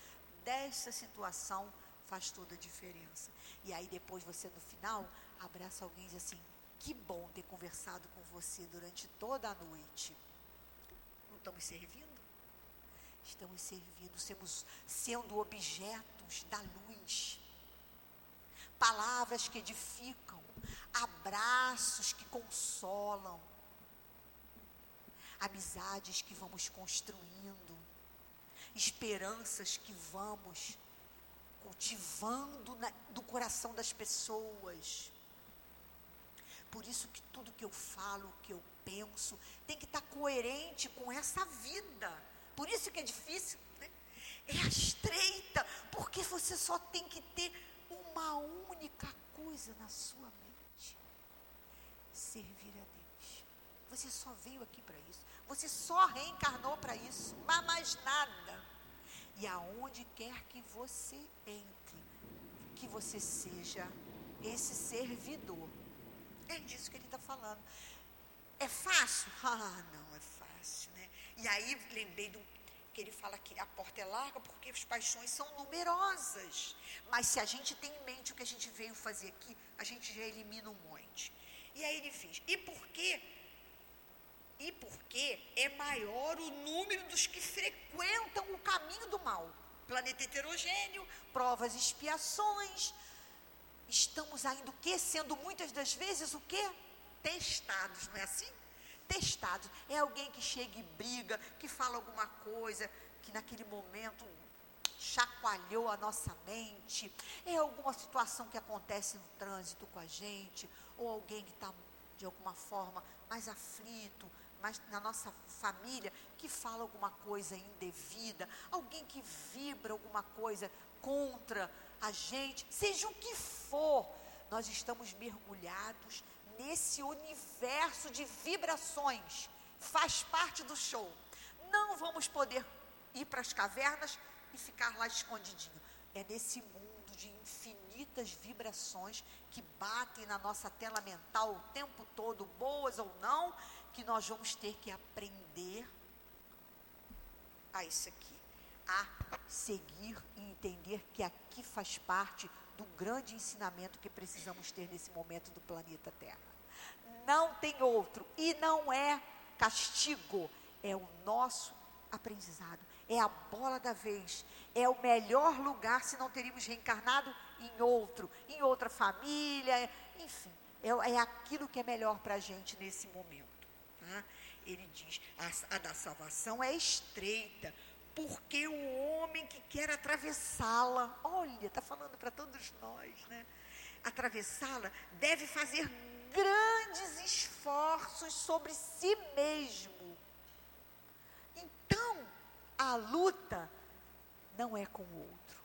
desta situação, faz toda a diferença. E aí depois você no final abraça alguém e diz assim: que bom ter conversado com você durante toda a noite. Não estamos servindo? Estamos servindo, somos sendo objetos da luz. Palavras que edificam, abraços que consolam, amizades que vamos construindo, esperanças que vamos cultivando na, do coração das pessoas. Por isso que tudo que eu falo, que eu penso, tem que estar coerente com essa vida. Por isso que é difícil, né? É estreita, porque você só tem que ter uma única coisa na sua mente. servir a Deus. Você só veio aqui para isso. Você só reencarnou para isso, mas mais nada. E aonde quer que você entre, que você seja esse servidor. É disso que ele está falando. É fácil? *laughs* Ah, não é fácil, né? E aí lembrei do que ele fala que a porta é larga porque as paixões são numerosas. Mas se a gente tem em mente o que a gente veio fazer aqui, a gente já elimina um monte. E aí ele fez. E por quê? E porque é maior o número dos que frequentam o caminho do mal. Planeta heterogêneo, provas e expiações. Estamos ainda o quê? Sendo muitas das vezes o quê? Testados, não é assim? Testados. É alguém que chega e briga, que fala alguma coisa, que naquele momento chacoalhou a nossa mente. É alguma situação que acontece no trânsito com a gente, ou alguém que está de alguma forma mais aflito, mas na nossa família que fala alguma coisa indevida, alguém que vibra alguma coisa contra a gente, seja o que for, nós estamos mergulhados nesse universo de vibrações. Faz parte do show. Não vamos poder ir para as cavernas e ficar lá escondidinho. É nesse mundo de infinitas vibrações que batem na nossa tela mental o tempo todo, boas ou não, que nós vamos ter que aprender a isso aqui, a seguir e entender que aqui faz parte do grande ensinamento que precisamos ter nesse momento do planeta Terra. Não tem outro e não é castigo, é o nosso aprendizado, é a bola da vez, é o melhor lugar se não teríamos reencarnado em outro, em outra família, enfim, é, é aquilo que é melhor para a gente nesse momento. Tá? Ele diz: a, a da salvação é estreita, porque o homem que quer atravessá-la, olha, está falando para todos nós, né? Atravessá-la deve fazer grandes esforços sobre si mesmo. Então, a luta não é com o outro.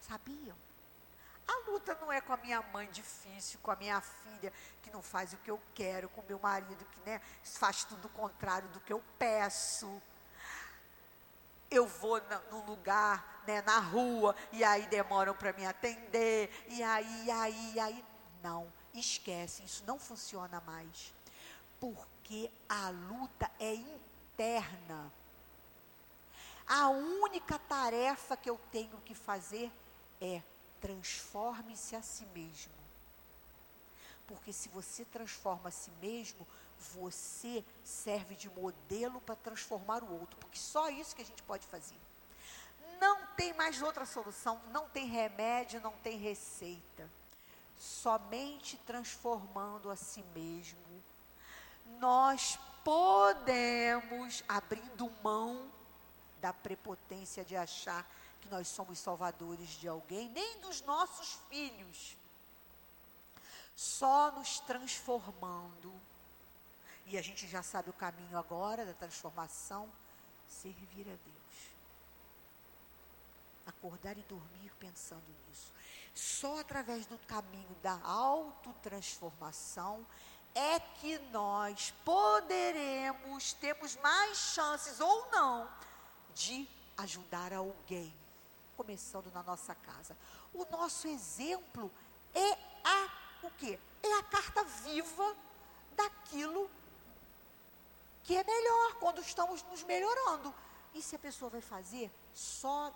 Sabiam? A luta não é com a minha mãe difícil, com a minha filha que não faz o que eu quero, com meu marido que né, faz tudo o contrário do que eu peço. Eu vou no lugar, né, na rua, e aí demoram para me atender, e aí, e aí, e aí. Não, esquece, isso não funciona mais. Porque a luta é interna. A única tarefa que eu tenho que fazer é transforme-se a si mesmo. Porque se você transforma a si mesmo, você serve de modelo para transformar o outro. Porque só isso que a gente pode fazer. Não tem mais outra solução, não tem remédio, não tem receita. Somente transformando a si mesmo, nós podemos, abrindo mão da prepotência de achar que nós somos salvadores de alguém, nem dos nossos filhos. Só nos transformando. E a gente já sabe o caminho agora da transformação: servir a Deus. Acordar e dormir pensando nisso. Só através do caminho da autotransformação é que nós poderemos, temos mais chances ou não, de ajudar alguém começando na nossa casa. O nosso exemplo é a o quê? É a carta viva daquilo que é melhor quando estamos nos melhorando. E se a pessoa vai fazer só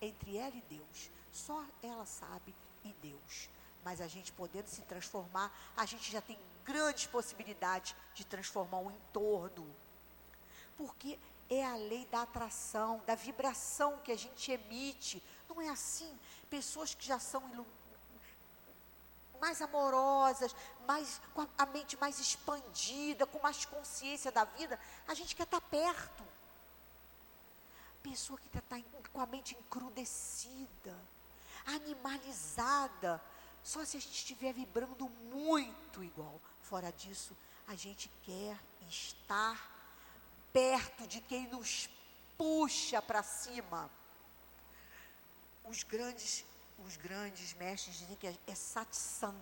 entre ela e Deus, só ela sabe e Deus. Mas a gente podendo se transformar, a gente já tem grandes possibilidades de transformar o entorno. Porque é a lei da atração, da vibração que a gente emite. Não é assim? Pessoas que já são mais amorosas, mais, com a mente mais expandida, com mais consciência da vida, a gente quer estar perto. Pessoa que está com a mente encrudecida, animalizada, só se a gente estiver vibrando muito igual. Fora disso, a gente quer estar perto de quem nos puxa para cima. Os grandes, os grandes mestres dizem que é, é satsang,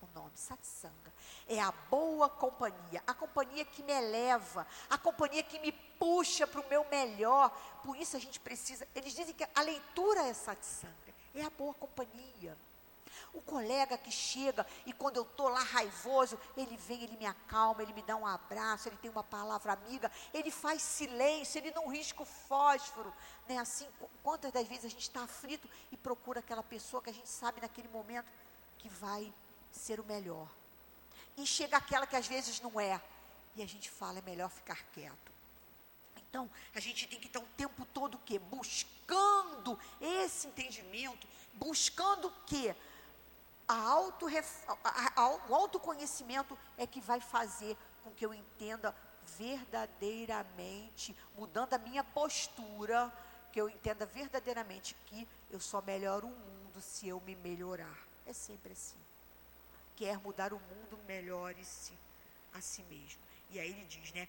o nome, satsanga. É a boa companhia, a companhia que me eleva, a companhia que me puxa para o meu melhor. Por isso a gente precisa. Eles dizem que a leitura é satsanga, é a boa companhia. O colega que chega e quando eu estou lá raivoso, ele vem, ele me acalma, ele me dá um abraço, ele tem uma palavra amiga, ele faz silêncio, ele não risca o fósforo. Né? Assim, quantas das vezes a gente está aflito e procura aquela pessoa que a gente sabe naquele momento que vai ser o melhor. E chega aquela que às vezes não é. E a gente fala, é melhor ficar quieto. Então, a gente tem que estar o tempo todo o quê? Buscando esse entendimento, buscando o quê? Auto, a, a, o autoconhecimento é que vai fazer com que eu entenda verdadeiramente, mudando a minha postura, que eu entenda verdadeiramente que eu só melhoro o mundo se eu me melhorar. É sempre assim quer mudar o mundo, melhore-se a si mesmo. E aí ele diz, né?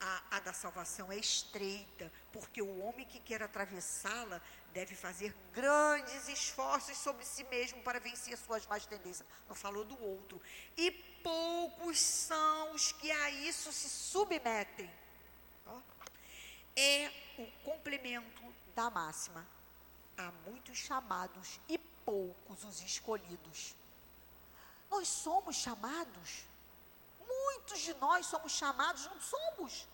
A, a da salvação é estreita, porque o homem que quer atravessá-la deve fazer grandes esforços sobre si mesmo para vencer suas más tendências. Não falou do outro. E poucos são os que a isso se submetem. É o complemento da máxima. Há muitos chamados e poucos os escolhidos. Nós somos chamados. Muitos de nós somos chamados, não somos.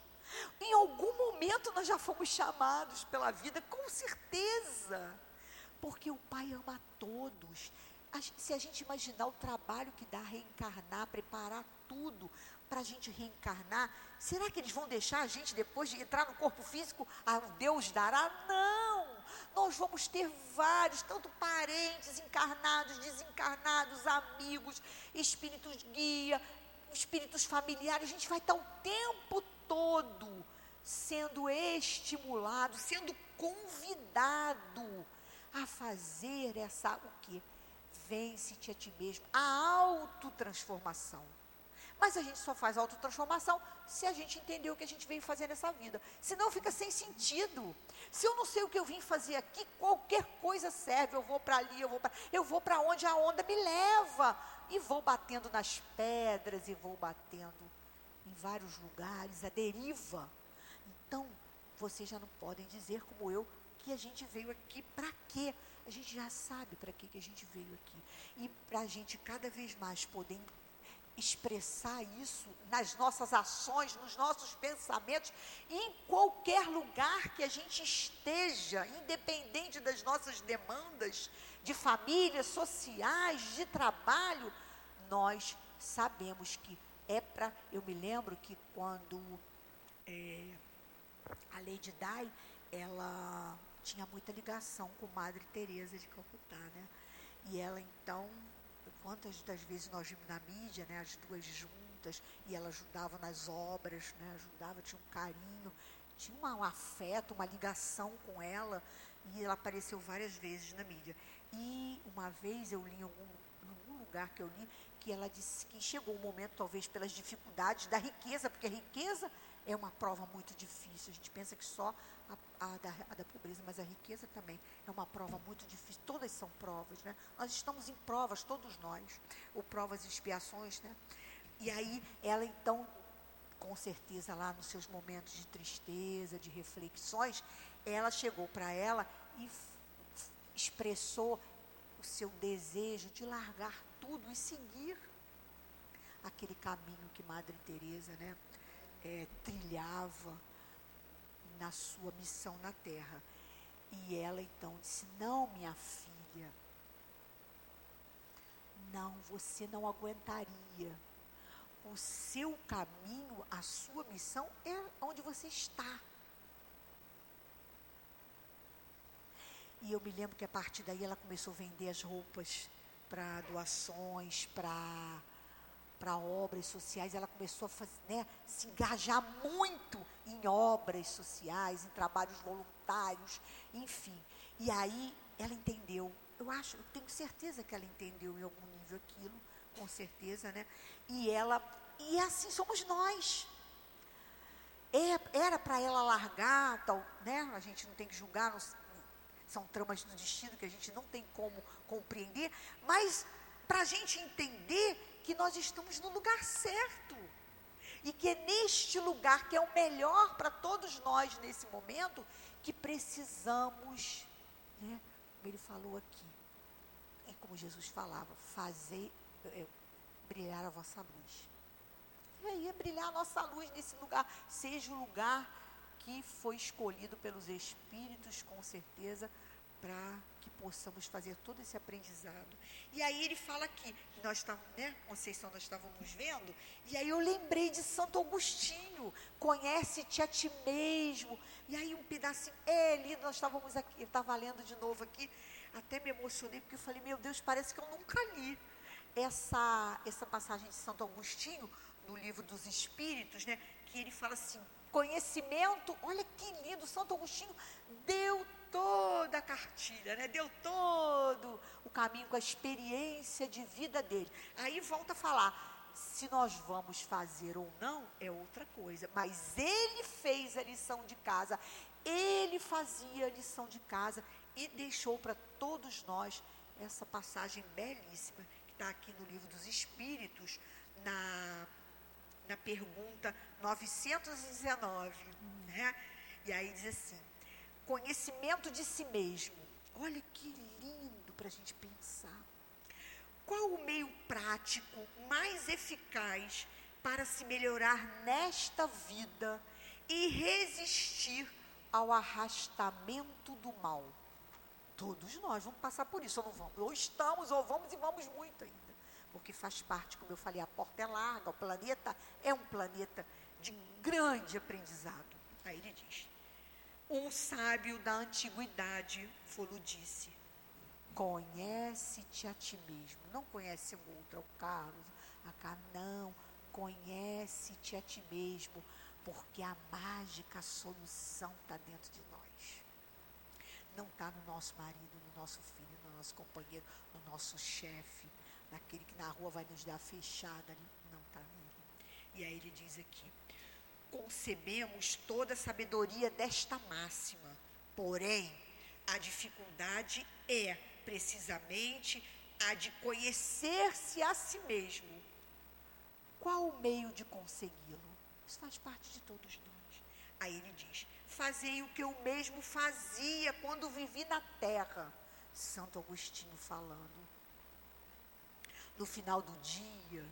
Em algum momento nós já fomos chamados pela vida, com certeza. Porque o Pai ama a todos. Se a gente imaginar o trabalho que dá reencarnar, preparar tudo para a gente reencarnar, será que eles vão deixar a gente, depois de entrar no corpo físico, a Deus dará? Não! nós vamos ter vários, tanto parentes encarnados, desencarnados, amigos, espíritos guia, espíritos familiares. A gente vai estar o tempo todo sendo estimulado, sendo convidado a fazer essa o que? Vence-te a ti mesmo, a autotransformação. Mas a gente só faz autotransformação se a gente entender o que a gente veio fazer nessa vida. Senão fica sem sentido. Se eu não sei o que eu vim fazer aqui, qualquer coisa serve. Eu vou para ali, eu vou para eu vou para onde a onda me leva e vou batendo nas pedras e vou batendo em vários lugares, a deriva. Então, vocês já não podem dizer como eu que a gente veio aqui para quê? A gente já sabe para que a gente veio aqui. E para a gente cada vez mais poder expressar isso nas nossas ações, nos nossos pensamentos, em qualquer lugar que a gente esteja, independente das nossas demandas de família, sociais, de trabalho, nós sabemos que é para. Eu me lembro que quando é, a Lady Di, ela tinha muita ligação com Madre Teresa de Calcutá, né? E ela então Quantas das vezes nós vimos na mídia, né, as duas juntas, e ela ajudava nas obras, né, ajudava, tinha um carinho, tinha um afeto, uma ligação com ela, e ela apareceu várias vezes na mídia. E uma vez eu li em algum, em algum lugar que eu li, que ela disse que chegou um momento, talvez pelas dificuldades da riqueza, porque a riqueza é uma prova muito difícil. A gente pensa que só a, a, da, a, da, pobreza, mas a riqueza também é uma prova muito difícil. Todas são provas, né? Nós estamos em provas, todos nós, ou provas e expiações, né? E aí ela então, com certeza lá nos seus momentos de tristeza, de reflexões, ela chegou para ela e expressou o seu desejo de largar tudo e seguir aquele caminho que Madre Teresa, né, é, trilhava na sua missão na terra. E ela então disse: Não, minha filha, não, você não aguentaria. O seu caminho, a sua missão é onde você está. E eu me lembro que a partir daí ela começou a vender as roupas para doações, para para obras sociais, ela começou a fazer, né, se engajar muito em obras sociais, em trabalhos voluntários, enfim. E aí ela entendeu, eu acho, eu tenho certeza que ela entendeu em algum nível aquilo, com certeza, né? E ela, e assim somos nós. É, era para ela largar, tal, né? A gente não tem que julgar, não, são tramas do destino que a gente não tem como compreender, mas para a gente entender que nós estamos no lugar certo. E que é neste lugar, que é o melhor para todos nós nesse momento, que precisamos, né, como ele falou aqui, e como Jesus falava, fazer é, brilhar a vossa luz. E aí é brilhar a nossa luz nesse lugar, seja o lugar foi escolhido pelos Espíritos, com certeza, para que possamos fazer todo esse aprendizado. E aí ele fala aqui, nós estávamos, né, Conceição, nós estávamos vendo, e aí eu lembrei de Santo Agostinho, conhece-te a ti mesmo. E aí um pedacinho, é lindo, nós estávamos aqui, eu estava lendo de novo aqui, até me emocionei, porque eu falei, meu Deus, parece que eu nunca li essa, essa passagem de Santo Agostinho, no livro dos Espíritos, né, que ele fala assim, conhecimento, olha que lindo, Santo Agostinho deu toda a cartilha, né? deu todo o caminho com a experiência de vida dele. Aí volta a falar, se nós vamos fazer ou não é outra coisa, mas ele fez a lição de casa, ele fazia a lição de casa e deixou para todos nós essa passagem belíssima que está aqui no livro dos Espíritos, na na pergunta 919, né? E aí diz assim: conhecimento de si mesmo. Olha que lindo para a gente pensar. Qual o meio prático mais eficaz para se melhorar nesta vida e resistir ao arrastamento do mal? Todos nós vamos passar por isso, ou não vamos? Ou estamos, ou vamos e vamos muito ainda porque faz parte, como eu falei, a porta é larga, o planeta é um planeta de grande aprendizado. Aí ele diz: Um sábio da antiguidade falou disse: Conhece-te a ti mesmo. Não conhece o outro, é o Carlos, a cá não. Conhece-te a ti mesmo, porque a mágica solução está dentro de nós. Não está no nosso marido, no nosso filho, no nosso companheiro, no nosso chefe, naquele que na rua vai nos dar fechada. Não está nele. E aí ele diz aqui: concebemos toda a sabedoria desta máxima, porém, a dificuldade é precisamente a de conhecer-se a si mesmo. Qual o meio de consegui-lo? Isso faz parte de todos nós. Aí ele diz: Fazei o que eu mesmo fazia quando vivi na terra. Santo Agostinho falando no final do dia,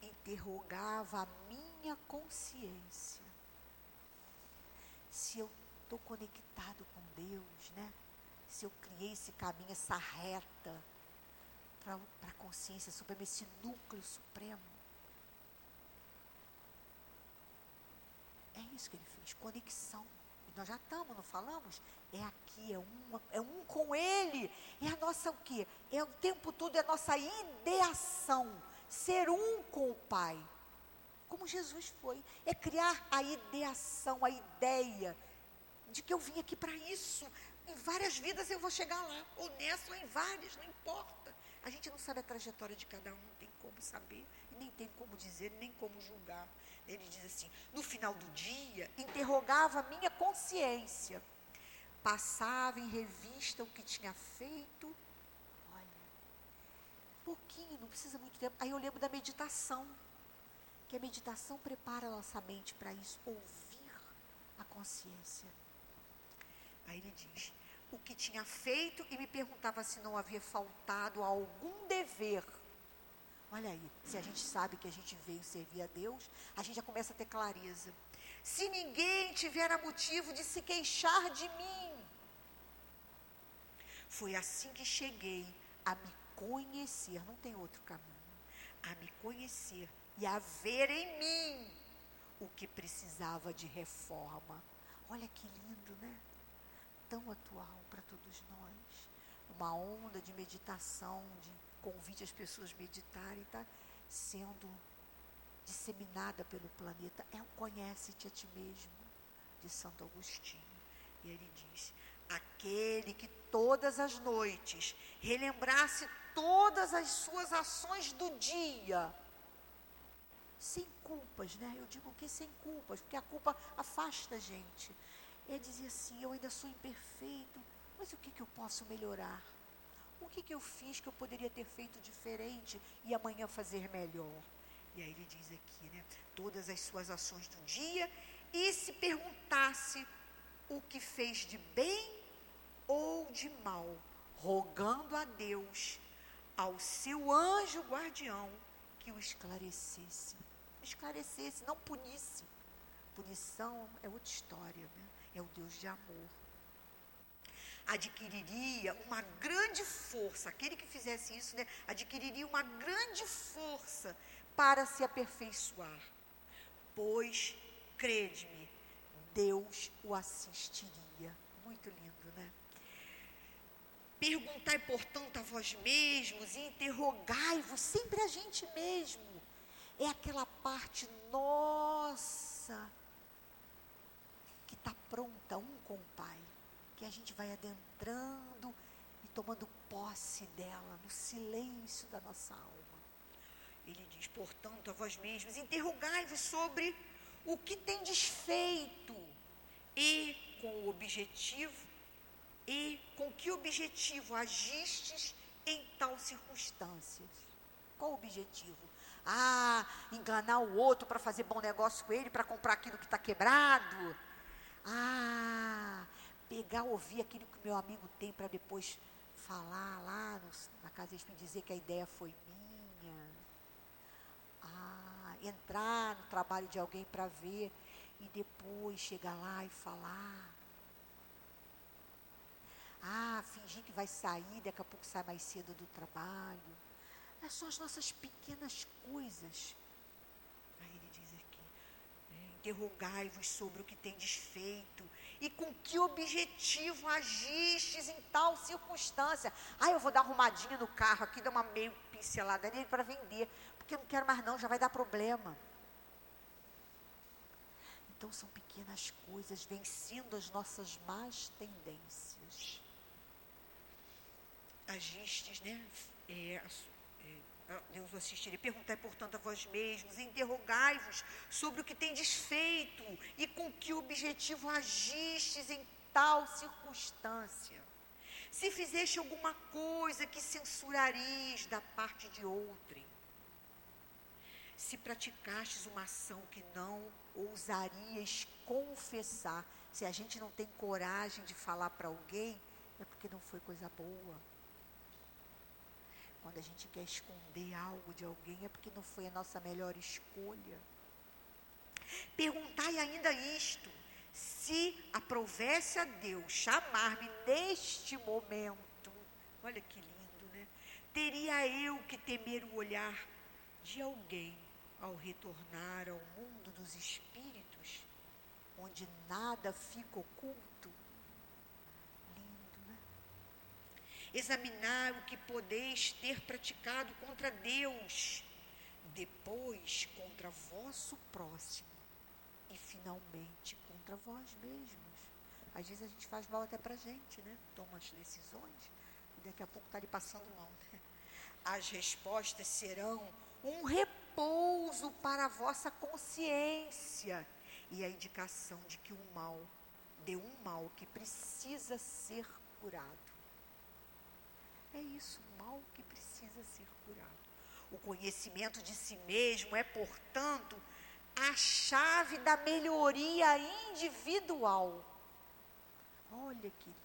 interrogava a minha consciência. Se eu estou conectado com Deus, né? Se eu criei esse caminho, essa reta para a consciência suprema, esse núcleo supremo. É isso que ele fez, conexão. E nós já estamos, não falamos? É aqui, é um, é um com Ele. É a nossa o quê? É o tempo todo é a nossa ideação. Ser um com o Pai. Como Jesus foi. É criar a ideação, a ideia de que eu vim aqui para isso. Em várias vidas eu vou chegar lá. Ou nessa ou em várias, não importa. A gente não sabe a trajetória de cada um, tem como saber, nem tem como dizer, nem como julgar. Ele diz assim: no final do dia, interrogava a minha consciência passava em revista o que tinha feito. Olha, pouquinho, não precisa muito tempo. Aí eu lembro da meditação, que a meditação prepara a nossa mente para isso, ouvir a consciência. Aí ele diz: o que tinha feito e me perguntava se não havia faltado algum dever. Olha aí, se a gente sabe que a gente veio servir a Deus, a gente já começa a ter clareza. Se ninguém tiver motivo de se queixar de mim, foi assim que cheguei a me conhecer, não tem outro caminho, a me conhecer e a ver em mim o que precisava de reforma. Olha que lindo, né? Tão atual para todos nós. Uma onda de meditação, de convite às pessoas meditarem, está sendo disseminada pelo planeta. É o conhece-te a ti mesmo, de Santo Agostinho. E ele diz: aquele que todas as noites relembrasse todas as suas ações do dia, sem culpas, né? Eu digo que sem culpas, porque a culpa afasta a gente. Ele dizia assim: Eu ainda sou imperfeito, mas o que, que eu posso melhorar? O que, que eu fiz que eu poderia ter feito diferente e amanhã fazer melhor? E aí ele diz aqui, né? Todas as suas ações do dia e se perguntasse o que fez de bem ou de mal, rogando a Deus, ao seu anjo guardião, que o esclarecesse. Esclarecesse, não punisse. Punição é outra história, né? é o Deus de amor. Adquiriria uma grande força, aquele que fizesse isso, né? adquiriria uma grande força para se aperfeiçoar. Pois, crede-me, Deus o assistiria. Muito lindo, né? Perguntai, portanto, a vós mesmos e interrogai-vos, sempre a gente mesmo. É aquela parte nossa que está pronta, um com o Pai, que a gente vai adentrando e tomando posse dela no silêncio da nossa alma. Ele diz, portanto, a vós mesmos, interrogai-vos sobre o que tem desfeito e com o objetivo e com que objetivo agistes em tal circunstâncias? Qual o objetivo? Ah, enganar o outro para fazer bom negócio com ele, para comprar aquilo que está quebrado. Ah, pegar, ouvir aquilo que meu amigo tem para depois falar lá no, na casa me dizer que a ideia foi minha. Ah, entrar no trabalho de alguém para ver e depois chegar lá e falar. Ah, fingir que vai sair, daqui a pouco sai mais cedo do trabalho. É só as nossas pequenas coisas. Aí ele diz aqui: né, interrogai-vos sobre o que tem desfeito e com que objetivo agistes em tal circunstância. Ah, eu vou dar arrumadinha no carro aqui, dar uma meio pincelada nele para vender, porque eu não quero mais não, já vai dar problema. Então são pequenas coisas vencendo as nossas más tendências agistes, né? É, é, Deus o assistiria. Perguntai, portanto, a vós mesmos, interrogai-vos sobre o que tem desfeito e com que objetivo agistes em tal circunstância. Se fizeste alguma coisa que censurareis da parte de outrem, se praticastes uma ação que não ousarias confessar, se a gente não tem coragem de falar para alguém, é porque não foi coisa boa. Quando a gente quer esconder algo de alguém, é porque não foi a nossa melhor escolha. Perguntai ainda isto: se aprovesse a Deus chamar-me neste momento, olha que lindo, né? Teria eu que temer o olhar de alguém ao retornar ao mundo dos espíritos, onde nada fica oculto? Examinar o que podeis ter praticado contra Deus, depois contra vosso próximo e finalmente contra vós mesmos. Às vezes a gente faz mal até para a gente, né? Toma as decisões e daqui a pouco está lhe passando mal. Né? As respostas serão um repouso para a vossa consciência e a indicação de que o mal deu um mal que precisa ser curado. É isso, mal que precisa ser curado. O conhecimento de si mesmo é, portanto, a chave da melhoria individual. Olha que lindo.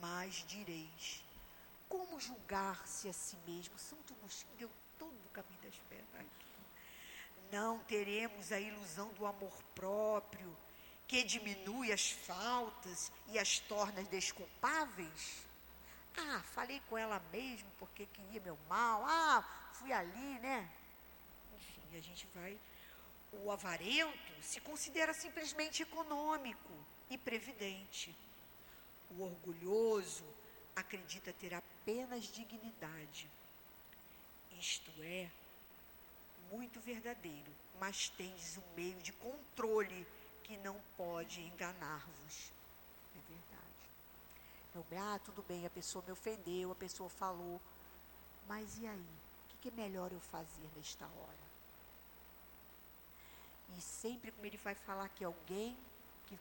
Mas direis, como julgar-se a si mesmo? Santo Agostinho deu todo o caminho das pedras aqui. Não teremos a ilusão do amor próprio, que diminui as faltas e as torna desculpáveis? Ah, falei com ela mesmo porque queria meu mal. Ah, fui ali, né? Enfim, a gente vai. O avarento se considera simplesmente econômico e previdente. O orgulhoso acredita ter apenas dignidade. Isto é muito verdadeiro, mas tendes um meio de controle que não pode enganar-vos. Eu, ah, tudo bem, a pessoa me ofendeu, a pessoa falou. Mas e aí? O que é melhor eu fazer nesta hora? E sempre como ele vai falar que alguém que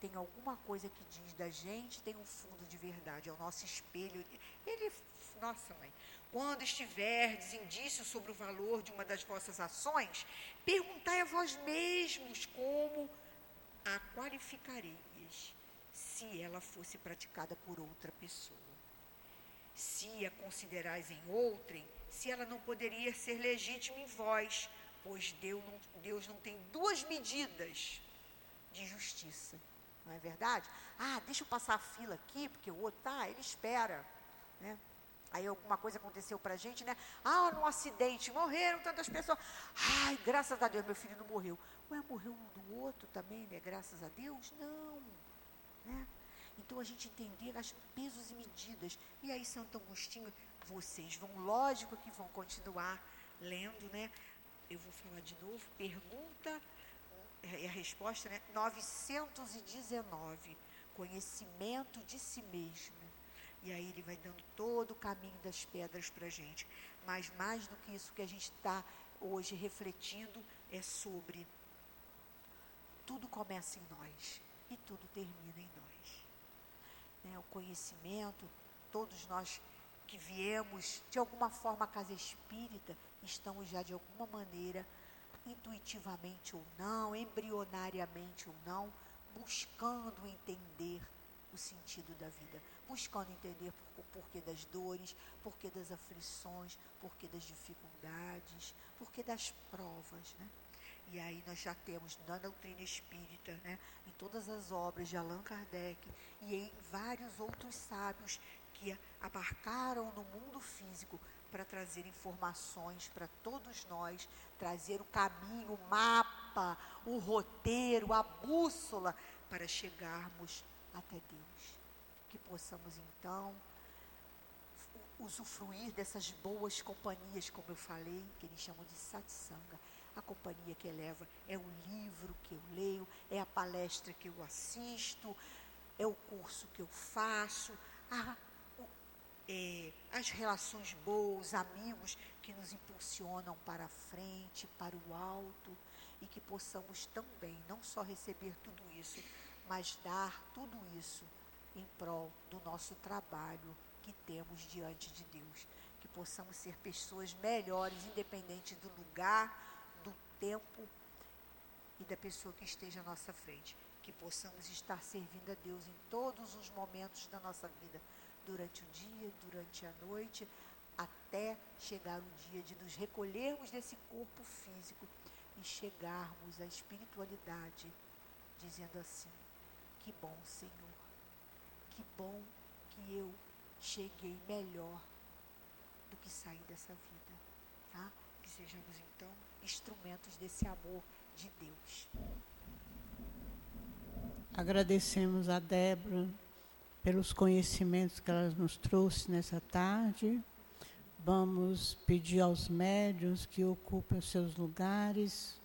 tem alguma coisa que diz da gente, tem um fundo de verdade, é o nosso espelho. Ele, nossa mãe, quando estiverdes indícios sobre o valor de uma das vossas ações, perguntai a vós mesmos como a qualificareis se ela fosse praticada por outra pessoa. Se a considerais em outrem, se ela não poderia ser legítima em vós, pois Deus não, Deus não tem duas medidas de justiça. Não é verdade? Ah, deixa eu passar a fila aqui, porque o outro tá, ele espera. Né? Aí alguma coisa aconteceu para a gente, né? Ah, num acidente, morreram tantas pessoas. Ai, graças a Deus, meu filho não morreu. Ué, morreu um do outro também, né? Graças a Deus? Não. Né? Então a gente entender as pesos e medidas. E aí, Santo Agostinho, vocês vão, lógico que vão continuar lendo, né? Eu vou falar de novo, pergunta e a resposta, né? 919, conhecimento de si mesmo. E aí ele vai dando todo o caminho das pedras para a gente. Mas mais do que isso que a gente está hoje refletindo é sobre tudo começa em nós e tudo termina em nós. Né? O conhecimento, todos nós que viemos de alguma forma à casa espírita, estamos já de alguma maneira, intuitivamente ou não, embrionariamente ou não, buscando entender o sentido da vida buscando entender o porquê das dores, porquê das aflições, porquê das dificuldades, porquê das provas, né? E aí nós já temos na doutrina espírita, né, em todas as obras de Allan Kardec e em vários outros sábios que abarcaram no mundo físico para trazer informações para todos nós, trazer o caminho, o mapa, o roteiro, a bússola para chegarmos até Deus que possamos então usufruir dessas boas companhias, como eu falei, que eles chamam de satsanga. A companhia que eleva é o livro que eu leio, é a palestra que eu assisto, é o curso que eu faço, a, o, é, as relações boas, amigos que nos impulsionam para a frente, para o alto, e que possamos também não só receber tudo isso, mas dar tudo isso em prol do nosso trabalho que temos diante de Deus. Que possamos ser pessoas melhores, independente do lugar, tempo e da pessoa que esteja à nossa frente. Que possamos estar servindo a Deus em todos os momentos da nossa vida, durante o dia, durante a noite, até chegar o dia de nos recolhermos desse corpo físico e chegarmos à espiritualidade, dizendo assim: Que bom, Senhor que bom que eu cheguei melhor do que sair dessa vida. Tá? Que sejamos então instrumentos desse amor de Deus. Agradecemos a Débora pelos conhecimentos que ela nos trouxe nessa tarde. Vamos pedir aos médios que ocupem os seus lugares.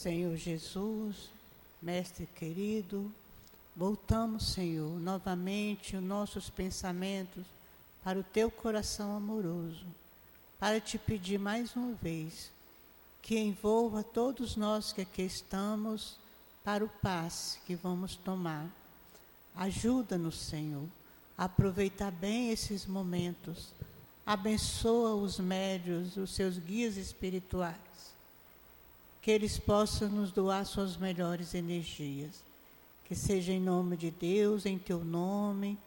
Senhor Jesus, Mestre querido, voltamos, Senhor, novamente os nossos pensamentos para o teu coração amoroso, para te pedir mais uma vez que envolva todos nós que aqui estamos para o passe que vamos tomar. Ajuda-nos, Senhor, a aproveitar bem esses momentos. Abençoa os médios, os seus guias espirituais que eles possam nos doar suas melhores energias. Que seja em nome de Deus, em teu nome,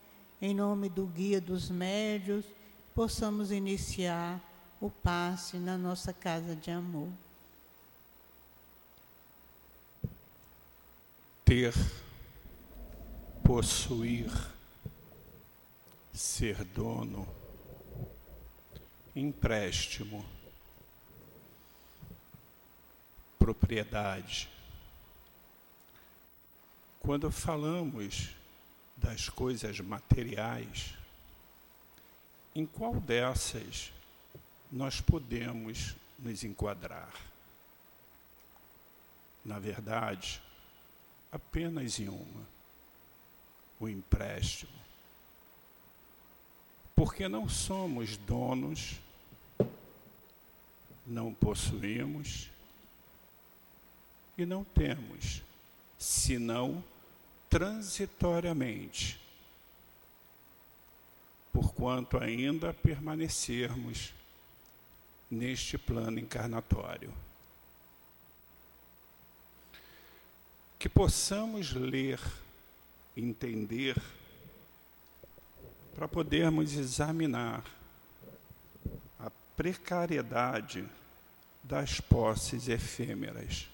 em nome do guia dos médios, possamos iniciar o passe na nossa casa de amor. Ter, possuir, ser dono, empréstimo propriedade. Quando falamos das coisas materiais, em qual dessas nós podemos nos enquadrar? na verdade, apenas em uma: o empréstimo. Porque não somos donos, não possuímos e não temos, senão transitoriamente, porquanto ainda permanecermos neste plano encarnatório. Que possamos ler, entender, para podermos examinar a precariedade das posses efêmeras.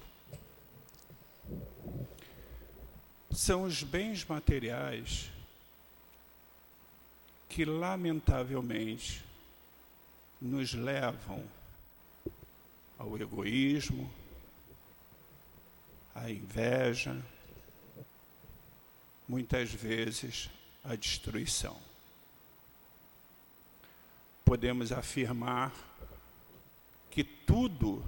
São os bens materiais que, lamentavelmente, nos levam ao egoísmo, à inveja, muitas vezes à destruição. Podemos afirmar que tudo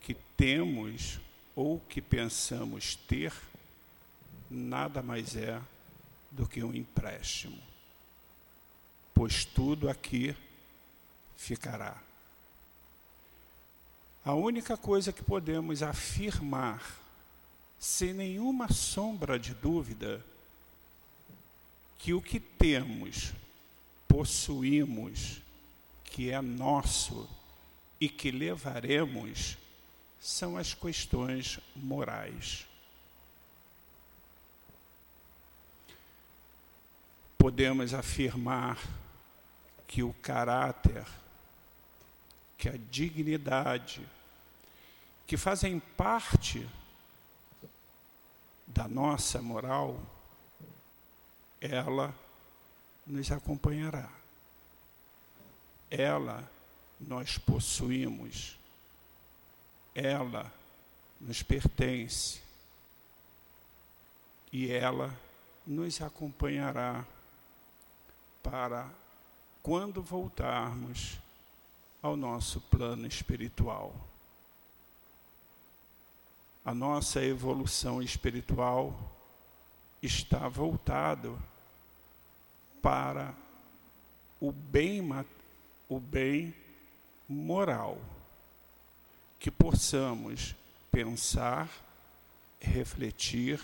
que temos ou que pensamos ter nada mais é do que um empréstimo, pois tudo aqui ficará. A única coisa que podemos afirmar, sem nenhuma sombra de dúvida, que o que temos, possuímos, que é nosso e que levaremos, são as questões morais. Podemos afirmar que o caráter que a dignidade, que fazem parte da nossa moral, ela nos acompanhará. Ela nós possuímos. Ela nos pertence. E ela nos acompanhará para quando voltarmos ao nosso plano espiritual. A nossa evolução espiritual está voltado para o bem, o bem moral, que possamos pensar, refletir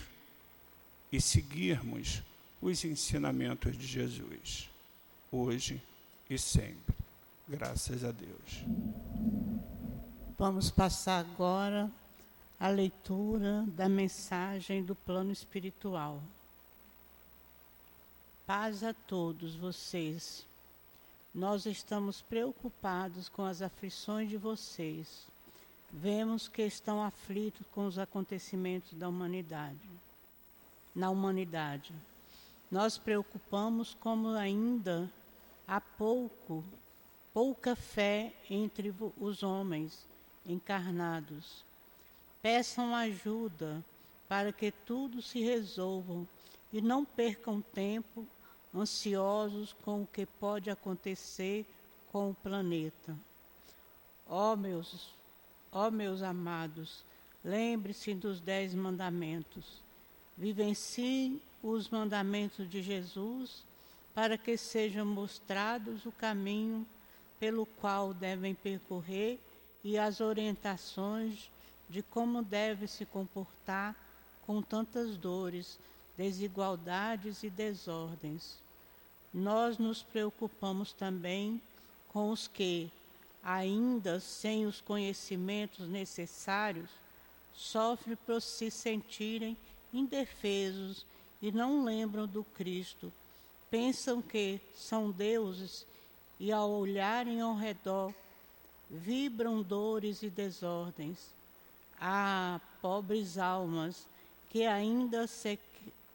e seguirmos os ensinamentos de Jesus, hoje e sempre. Graças a Deus. Vamos passar agora a leitura da mensagem do plano espiritual. Paz a todos vocês. Nós estamos preocupados com as aflições de vocês. Vemos que estão aflitos com os acontecimentos da humanidade. Na humanidade. Nós preocupamos como ainda há pouco pouca fé entre os homens encarnados. Peçam ajuda para que tudo se resolva e não percam tempo ansiosos com o que pode acontecer com o planeta. Ó oh, meus, ó oh, meus amados, lembre-se dos dez mandamentos. Vivenciem os mandamentos de Jesus para que sejam mostrados o caminho pelo qual devem percorrer e as orientações de como deve se comportar com tantas dores, desigualdades e desordens. Nós nos preocupamos também com os que, ainda sem os conhecimentos necessários, sofrem por se sentirem indefesos e não lembram do Cristo. Pensam que são deuses e ao olharem ao redor, vibram dores e desordens. Ah, pobres almas, que ainda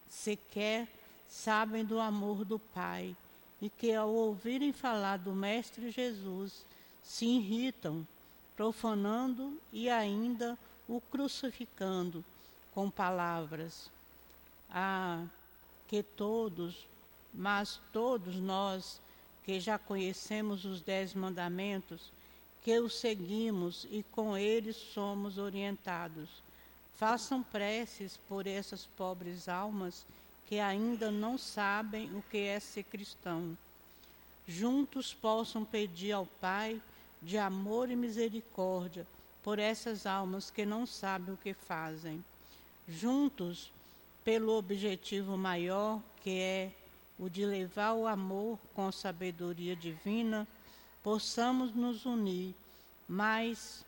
sequer sabem do amor do Pai e que, ao ouvirem falar do Mestre Jesus, se irritam, profanando e ainda o crucificando com palavras. Ah, que todos, mas todos nós que já conhecemos os dez mandamentos, que os seguimos e com eles somos orientados. Façam preces por essas pobres almas que ainda não sabem o que é ser cristão. Juntos possam pedir ao Pai de amor e misericórdia por essas almas que não sabem o que fazem. Juntos, pelo objetivo maior, que é o de levar o amor com sabedoria divina, possamos nos unir, mas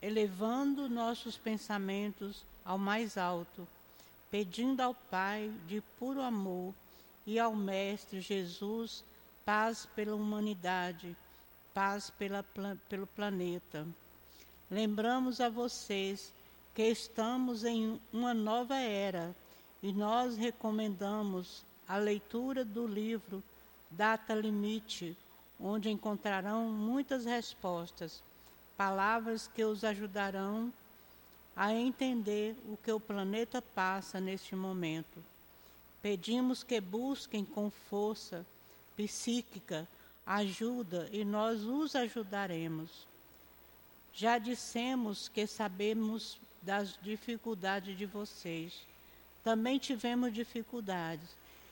elevando nossos pensamentos ao mais alto, pedindo ao Pai de puro amor e ao Mestre Jesus paz pela humanidade, paz pela, pelo planeta. Lembramos a vocês que estamos em uma nova era e nós recomendamos a leitura do livro Data Limite, onde encontrarão muitas respostas, palavras que os ajudarão a entender o que o planeta passa neste momento. Pedimos que busquem com força psíquica ajuda e nós os ajudaremos. Já dissemos que sabemos das dificuldades de vocês. Também tivemos dificuldades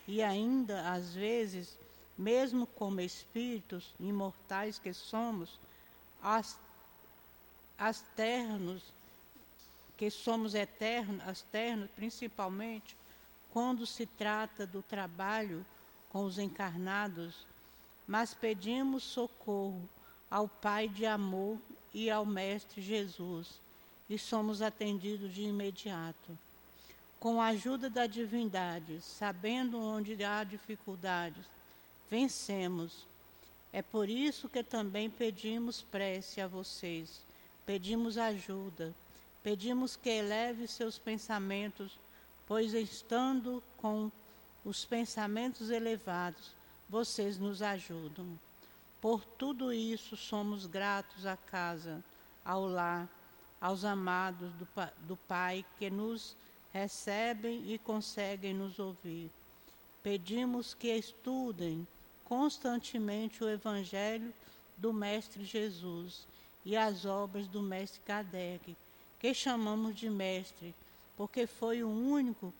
e ainda, às vezes, mesmo como espíritos imortais que somos, as, as ternos, que somos eternos, as ternos, principalmente quando se trata do trabalho com os encarnados, mas pedimos socorro ao Pai de amor e ao Mestre Jesus, e somos atendidos de imediato. Com a ajuda da divindade, sabendo onde há dificuldades, vencemos. É por isso que também pedimos prece a vocês, pedimos ajuda, pedimos que eleve seus pensamentos, pois estando com os pensamentos elevados, vocês nos ajudam. Por tudo isso, somos gratos à casa, ao lar, aos amados do, do Pai que nos recebem e conseguem nos ouvir. Pedimos que estudem constantemente o Evangelho do Mestre Jesus e as obras do Mestre Kardec, que chamamos de Mestre, porque foi o único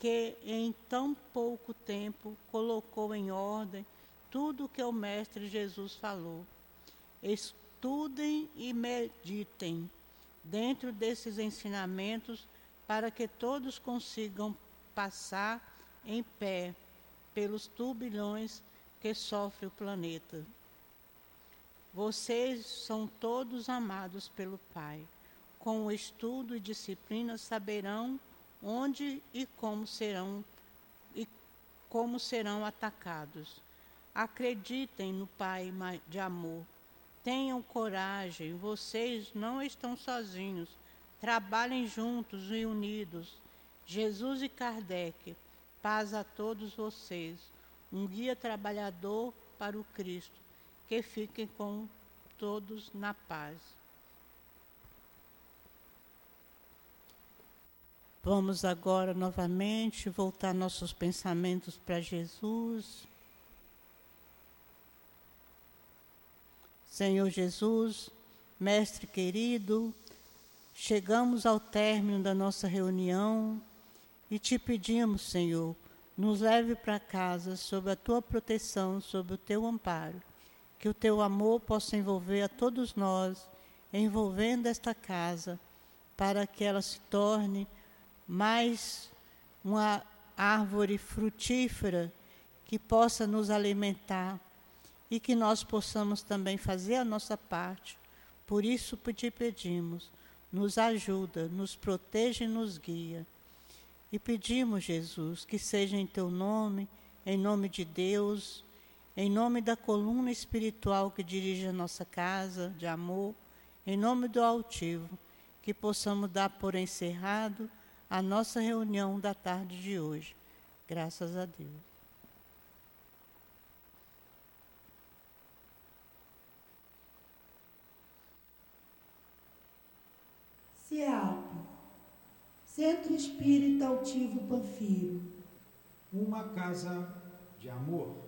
que em tão pouco tempo colocou em ordem tudo o que o Mestre Jesus falou. Estudem e meditem dentro desses ensinamentos para que todos consigam passar em pé pelos turbilhões que sofre o planeta. Vocês são todos amados pelo Pai. Com o estudo e disciplina saberão onde e como serão e como serão atacados. Acreditem no Pai de amor. Tenham coragem, vocês não estão sozinhos. Trabalhem juntos e unidos. Jesus e Kardec, paz a todos vocês. Um guia trabalhador para o Cristo. Que fiquem com todos na paz. Vamos agora novamente voltar nossos pensamentos para Jesus. Senhor Jesus, Mestre querido, chegamos ao término da nossa reunião e te pedimos, Senhor, nos leve para casa sob a tua proteção, sob o teu amparo, que o teu amor possa envolver a todos nós, envolvendo esta casa, para que ela se torne mais uma árvore frutífera que possa nos alimentar e que nós possamos também fazer a nossa parte. Por isso te pedimos, nos ajuda, nos protege e nos guia. E pedimos, Jesus, que seja em teu nome, em nome de Deus, em nome da coluna espiritual que dirige a nossa casa de amor, em nome do altivo, que possamos dar por encerrado a nossa reunião da tarde de hoje. Graças a Deus. CEAP, Centro Espírita Altivo Panfiro. Uma casa de amor.